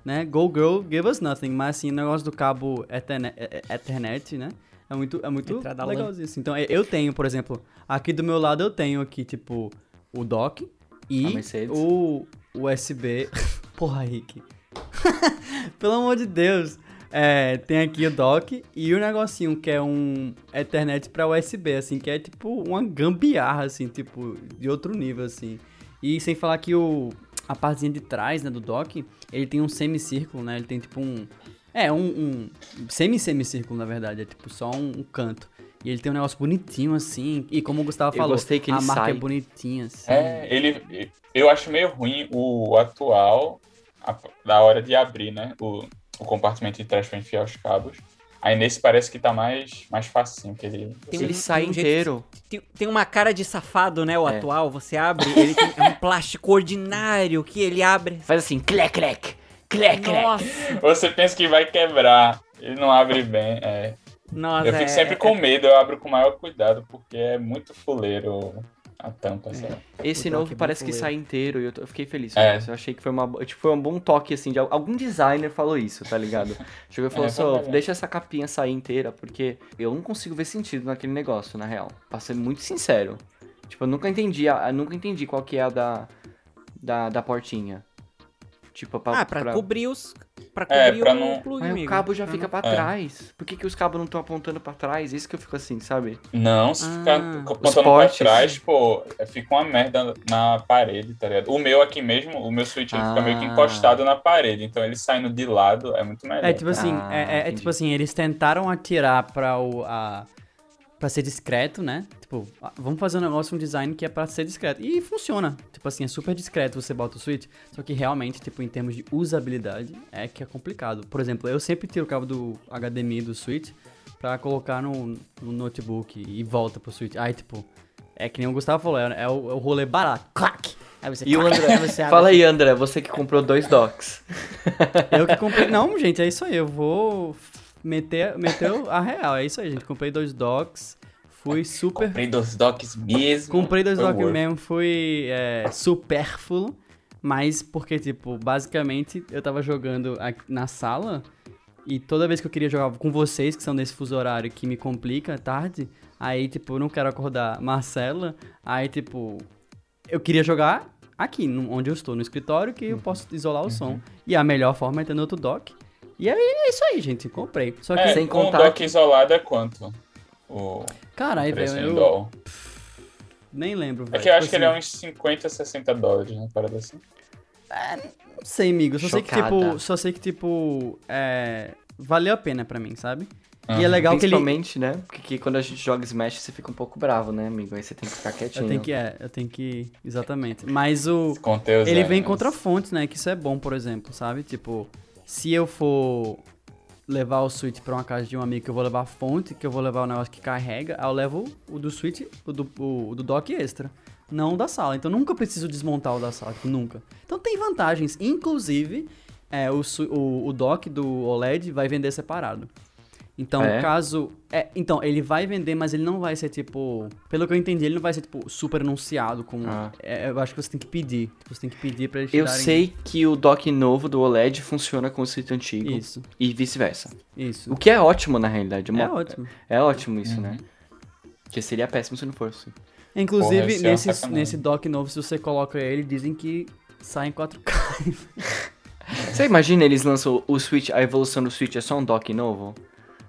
né? Go Girl, give us nothing. Mas assim, o negócio do cabo Ethernet, é- é- Ethernet né? É muito, é muito legalzinho. assim. Então, eu tenho, por exemplo, aqui do meu lado eu tenho aqui, tipo, o dock A e o USB. *laughs* Porra, Rick. *laughs* Pelo amor de Deus. É, tem aqui o dock e o negocinho que é um Ethernet pra USB, assim, que é tipo uma gambiarra, assim, tipo, de outro nível, assim. E sem falar que o, a partezinha de trás, né, do dock, ele tem um semicírculo, né, ele tem tipo um... É, um, um semi-semicírculo, na verdade, é tipo só um, um canto. E ele tem um negócio bonitinho, assim, e como o Gustavo falou, gostei que ele a marca sai. é bonitinha, assim. É, ele. Eu acho meio ruim o atual, a- da hora de abrir, né? O, o compartimento de trás pra enfiar os cabos. Aí nesse parece que tá mais, mais facinho, que ele. Tem Ele sai um inteiro. Tem, tem uma cara de safado, né? O É. atual, você abre, ele tem é um plástico ordinário que ele abre. Faz assim, clec, clec, clec, clec. Nossa, Você pensa que vai quebrar. Ele não abre bem. É. nossa. Eu fico é- sempre com medo, eu abro com o maior cuidado, porque é muito fuleiro a tampa, sei lá. Esse novo é bem parece que sai inteiro e eu, tô- eu fiquei feliz É. isso. Eu achei que foi, uma, tipo, foi um bom toque, assim, de al- algum designer falou isso, tá ligado? *laughs* Chegou e falou, É, só, verdade. deixa essa capinha sair inteira, porque eu não consigo ver sentido naquele negócio, na real. Pra ser muito sincero. Tipo, eu nunca entendi, a, nunca entendi qual que é a da, da, da portinha. Tipo, pra, Ah, pra, pra- cobrir os. Pra É, cobrir pra o não- plug, Mas o amigo. cabo já Pra fica não- pra É. trás. Por que, que os cabos não estão apontando pra trás? Isso que eu fico assim, sabe? Não, se Ah, ficar apontando pra trás, pô, é, fica uma merda na parede, tá ligado? O meu aqui mesmo, o meu switch ele fica meio que Ah. encostado na parede, então ele saindo de lado é muito melhor. É tipo assim, Ah, é, é- é tipo assim, eles tentaram atirar pra o. A, pra ser discreto, né? Tipo, ah, vamos fazer um negócio, um design que é pra ser discreto. E funciona. Tipo assim, é super discreto você bota o switch. Só que realmente, tipo, em termos de usabilidade, é que é complicado. Por exemplo, eu sempre tiro o cabo do HDMI do switch pra colocar no, no notebook e volta pro switch. Aí, tipo, é que nem o Gustavo falou, é, é o, é o rolê barato. Clac! Aí você, E o André? Fala aí, André, você que comprou dois docks. eu que comprei. Não, gente, é isso aí. Eu vou meter, meter a real. É isso aí, gente. Comprei dois docks. Fui super. Comprei dois docks mesmo. Comprei dois Foi docks worth. mesmo. Fui é, supérfluo. Mas porque, tipo, basicamente eu tava jogando na sala. E toda vez que eu queria jogar com vocês, que são desse fuso horário que me complica tarde. Aí, tipo, eu não quero acordar Marcela. Aí, tipo, eu queria jogar aqui, onde eu estou, no escritório, que eu posso isolar o som. E a melhor forma é ter no outro dock. E aí é isso aí, gente. Comprei. Só que, É, sem um contar dock que- isolado é quanto? O caralho, preço velho, em eu dólar. nem lembro, É velho. que eu acho Tipo que ele é assim, uns 50, 60 dólares, né? Parada assim. Não sei, amigo. Só sei que, Chocada. tipo, só sei que, tipo, é... Valeu a pena pra mim, sabe? E é legal que ele... Principalmente, né? Porque que quando a gente joga Smash, você fica um pouco bravo, né, amigo? Aí você tem que ficar quietinho. Eu tenho que, é, eu tenho que... Exatamente. Mas o... Ele é, vem contra fontes, né? Que isso é bom, por exemplo, sabe? Tipo, se eu for levar o Switch pra uma casa de um amigo que eu vou levar a fonte, que eu vou levar o negócio que carrega, aí eu levo o do Switch, o do, o, o do dock extra. Não o da sala. Então nunca preciso desmontar o da sala, tipo, nunca. Então tem vantagens. Inclusive, é, o, o, o dock do OLED vai vender separado. Então, É? caso. É, então, ele vai vender, mas ele não vai ser tipo. Pelo que eu entendi, ele não vai ser, tipo, super anunciado. Com, Ah. é, eu acho que você tem que pedir. Você tem que pedir pra eles Eu darem- sei que o dock novo do OLED funciona com o Switch antigo. Isso, E vice-versa. isso. O que é ótimo, na realidade. É Uma- ótimo. É ótimo isso, Uhum. né? Porque seria péssimo se não fosse. Inclusive, Porra, é nesse, sacanagem. nesse dock novo, se você coloca ele, dizem que sai em 4K. Você imagina eles lançam o Switch, a evolução do Switch é só um dock novo?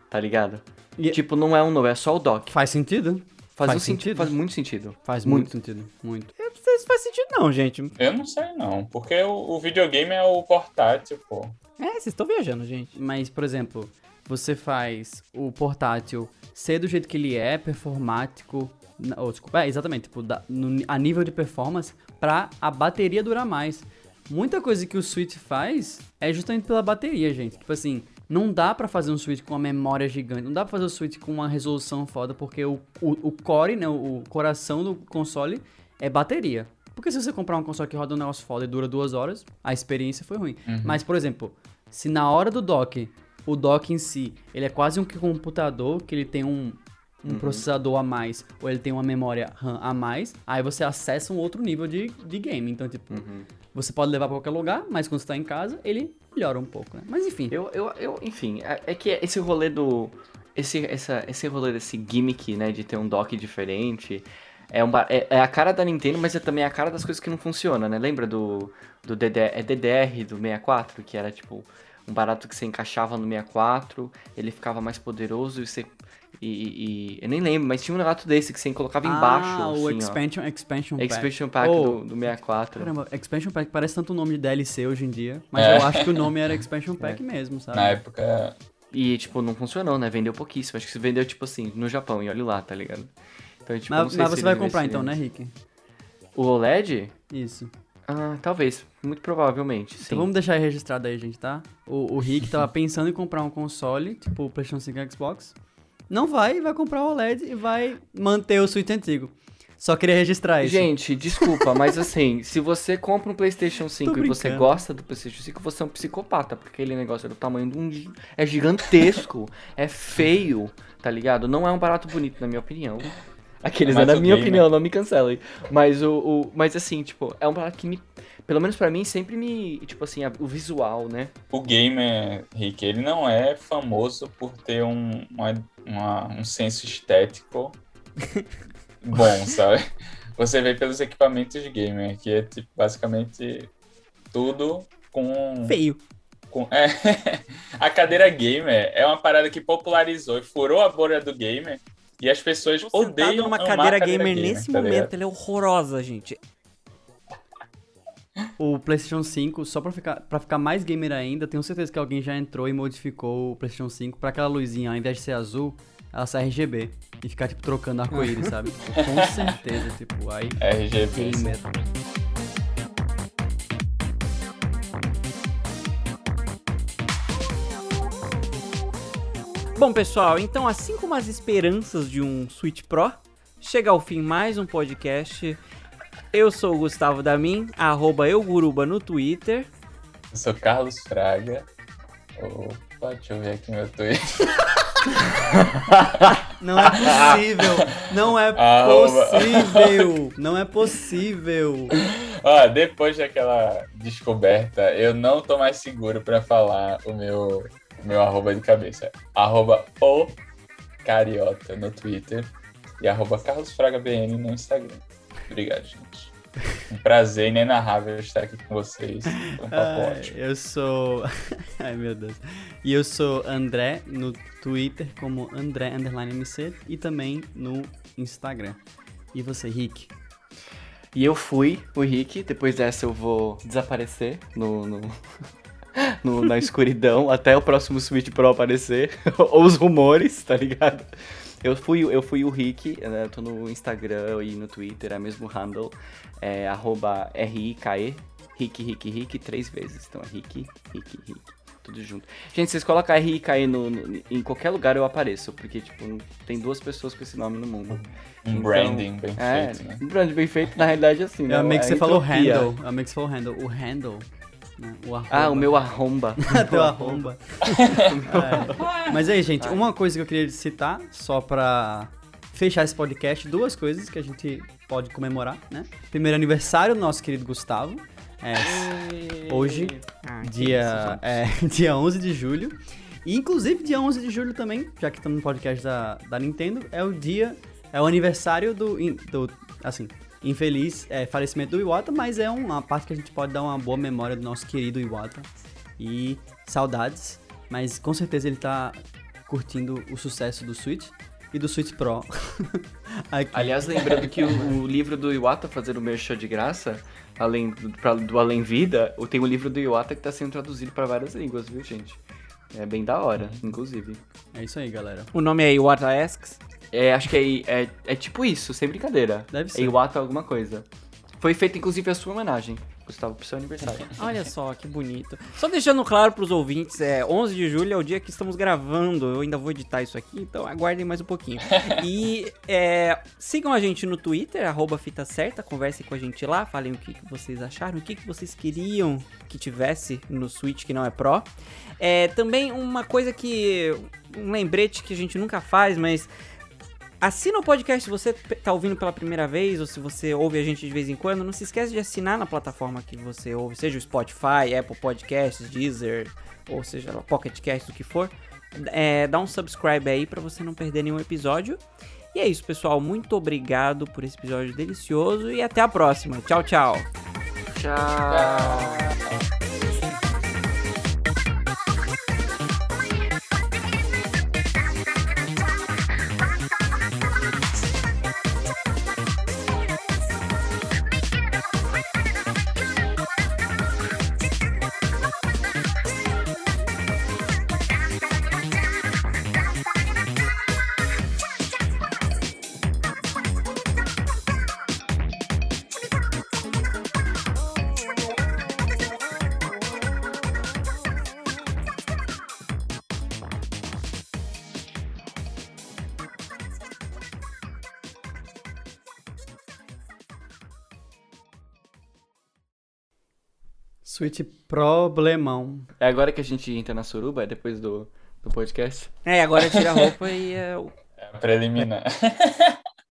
Tá ligado? E- Tipo, não é um novo, é só o dock. Faz sentido? Faz, faz um sentido. sentido. Faz muito sentido. Faz Muito. muito, sentido. Muito. Eu não sei se faz sentido, não, gente. Eu não sei não, porque o, o videogame é o portátil, pô. É, vocês estão viajando, gente. Mas, por exemplo, você faz o portátil ser do jeito que ele é, performático. na- Oh, desculpa, é, exatamente, tipo, da- no- a nível de performance, pra a bateria durar mais. Muita coisa que o Switch faz é justamente pela bateria, gente. Tipo assim, não dá pra fazer um Switch com uma memória gigante, não dá pra fazer o Switch com uma resolução foda, porque o, o, o core, né, o coração do console é bateria. Porque se você comprar um console que roda um negócio foda e dura duas horas, a experiência foi ruim. Mas, por exemplo, se na hora do dock, o dock em si, ele é quase um computador, que ele tem um, um processador a mais, ou ele tem uma memória RAM a mais, aí você acessa um outro nível de, de game. Então, tipo, Uhum. você pode levar pra qualquer lugar, mas quando você tá em casa, ele melhora um pouco, né? Mas enfim. Eu, eu, eu, enfim, é, é que esse rolê do. Esse, essa, esse rolê desse gimmick, né, de ter um dock diferente. É, um, é, é a cara da Nintendo, mas é também a cara das coisas que não funcionam, né? Lembra do, do DDR, é DDR do 64, que era tipo um barato que você encaixava no 64, ele ficava mais poderoso e você. E, e- eu nem lembro, mas tinha um negócio desse que você colocava embaixo. ah, o assim, ó. expansion, expansion Pack. Expansion Pack Oh, do, do 64. Caramba, Expansion Pack parece tanto o nome de DLC hoje em dia, mas É. eu acho que o nome era Expansion *laughs* Pack mesmo, sabe? Na época, E, tipo, não funcionou, né? Vendeu pouquíssimo. Acho que se vendeu, tipo assim, no Japão, e olha lá, tá ligado? Então, tipo, não mas sei mas se você vai comprar então, né. Rick? O OLED? Isso. Ah, talvez. Muito provavelmente, sim. Então vamos deixar aí registrado aí, gente, tá? O, o Rick tava *laughs* pensando em comprar um console, tipo o PlayStation 5 e Xbox. Não vai, vai comprar o OLED e vai manter o Switch antigo. Só queria registrar isso. Gente, desculpa, mas assim, *laughs* se você compra um PlayStation 5 e você gosta do PlayStation 5, você é um psicopata, porque aquele negócio é do tamanho de um. É gigantesco, é feio, tá ligado? Não é um barato bonito, na minha opinião. Aqueles, é Mas na minha gamer- opinião, não me cancelem. Mas o, o- Mas assim, tipo, é um barato que me. Pelo menos pra mim, sempre me. Tipo assim, a- o visual, né? o gamer, Rick, ele não é famoso por ter um, uma- uma- um senso estético *laughs* bom, sabe? Você vê pelos equipamentos de gamer, que é tipo, basicamente tudo com. Feio. com é, *laughs* a cadeira gamer é uma parada que popularizou e furou a bolha do gamer. E as pessoas odeiam numa amar cadeira a gamer, nesse tá momento, ela é horrorosa, gente. O PlayStation 5, só pra ficar, pra ficar mais gamer ainda, tenho certeza que alguém já entrou e modificou o PlayStation 5 pra aquela luzinha, ao invés de ser azul, ela ser RGB. E ficar, tipo, trocando arco-íris, *laughs* sabe? Com certeza, tipo, aí. RGB. Gamer. Bom, pessoal, então assim como as esperanças de um Switch Pro, chega ao fim mais um podcast. Eu sou o Gustavo Damin, arroba euguruba no Twitter. Eu sou Carlos Fraga. Opa, deixa eu ver aqui meu Twitter. *laughs* Não é possível! Não é *laughs* possível! Não é possível! Ó, depois daquela descoberta, eu não tô mais seguro pra falar o meu, meu arroba de cabeça. Arroba o Cariota no Twitter e arroba Carlos Fraga BN no Instagram. Obrigado, gente. Um prazer inenarrável estar aqui com vocês. Foi um papo Ai, ótimo. eu sou. *laughs* Ai meu Deus. E eu sou André no Twitter como André MC e também no Instagram. E você, Rick? E eu fui o Rick, depois dessa eu vou desaparecer no, no- *laughs* no- na escuridão até o próximo Switch Pro aparecer, *laughs* ou os rumores, tá ligado? Eu fui, eu fui o Rick, né, eu tô no Instagram e no Twitter, é mesmo handle, é arroba R-I-K-E, Rick, Rick, Rick, três vezes, então é Rick, Rick, Rick, tudo junto. Gente, vocês colocam R-I-K-E no, no- em qualquer lugar eu apareço, porque, tipo, tem duas pessoas com esse nome no mundo. Um Então, branding bem É, feito, né? um brand bem feito, na realidade, é assim, né? É amigo que É você falou handle. É amigo que você falou handle. O handle. Né, O. Ah, o meu arromba. *laughs* Teu arromba. É. Mas aí, gente, uma coisa que eu queria citar, só pra fechar esse podcast, duas coisas que a gente pode comemorar, né? Primeiro aniversário do nosso querido Gustavo. É, hoje, Ah, dia, é, *laughs* dia 11 de julho. E inclusive dia 11 de julho também, já que estamos no podcast da, da Nintendo, é o dia, é o aniversário do, do assim, infeliz é, falecimento do Iwata, mas é uma parte que a gente pode dar uma boa memória do nosso querido Iwata. E saudades, mas com certeza ele tá curtindo o sucesso do Switch e do Switch Pro. *laughs* Aliás, lembrando que o, o livro do Iwata fazer o merchan de graça, além do, pra- do Além Vida, tem o livro do Iwata que tá sendo traduzido para várias línguas, viu, gente? É bem da hora, inclusive. É isso aí, galera. O nome é Iwata Asks. É, acho que é, é, é tipo isso, sem brincadeira. Deve É ser. Iwata alguma coisa. Foi feita, inclusive, a sua homenagem, Gustavo, pro seu aniversário. *laughs* Olha só, que bonito. Só deixando claro pros ouvintes, é 11 de julho é o dia que estamos gravando. Eu ainda vou editar isso aqui, então aguardem mais um pouquinho. *laughs* E é, sigam a gente no Twitter, arroba fita certa, conversem com a gente lá, falem o que, que vocês acharam, o que, que vocês queriam que tivesse no Switch que não é Pro. É, também uma coisa que. um lembrete que a gente nunca faz, mas Assina o podcast se você p- tá ouvindo pela primeira vez ou se você ouve a gente de vez em quando. Não se esquece de assinar na plataforma que você ouve, seja o Spotify, Apple Podcasts, Deezer, ou seja, Pocket Cast, o que for. É, dá um subscribe aí pra você não perder nenhum episódio. E é isso, pessoal. Muito obrigado por esse episódio delicioso e até a próxima. Tchau, tchau. Tchau. Switch problemão. É agora que a gente entra na suruba, é depois do, do podcast? É, agora tira a roupa e é, o- É preliminar. *laughs*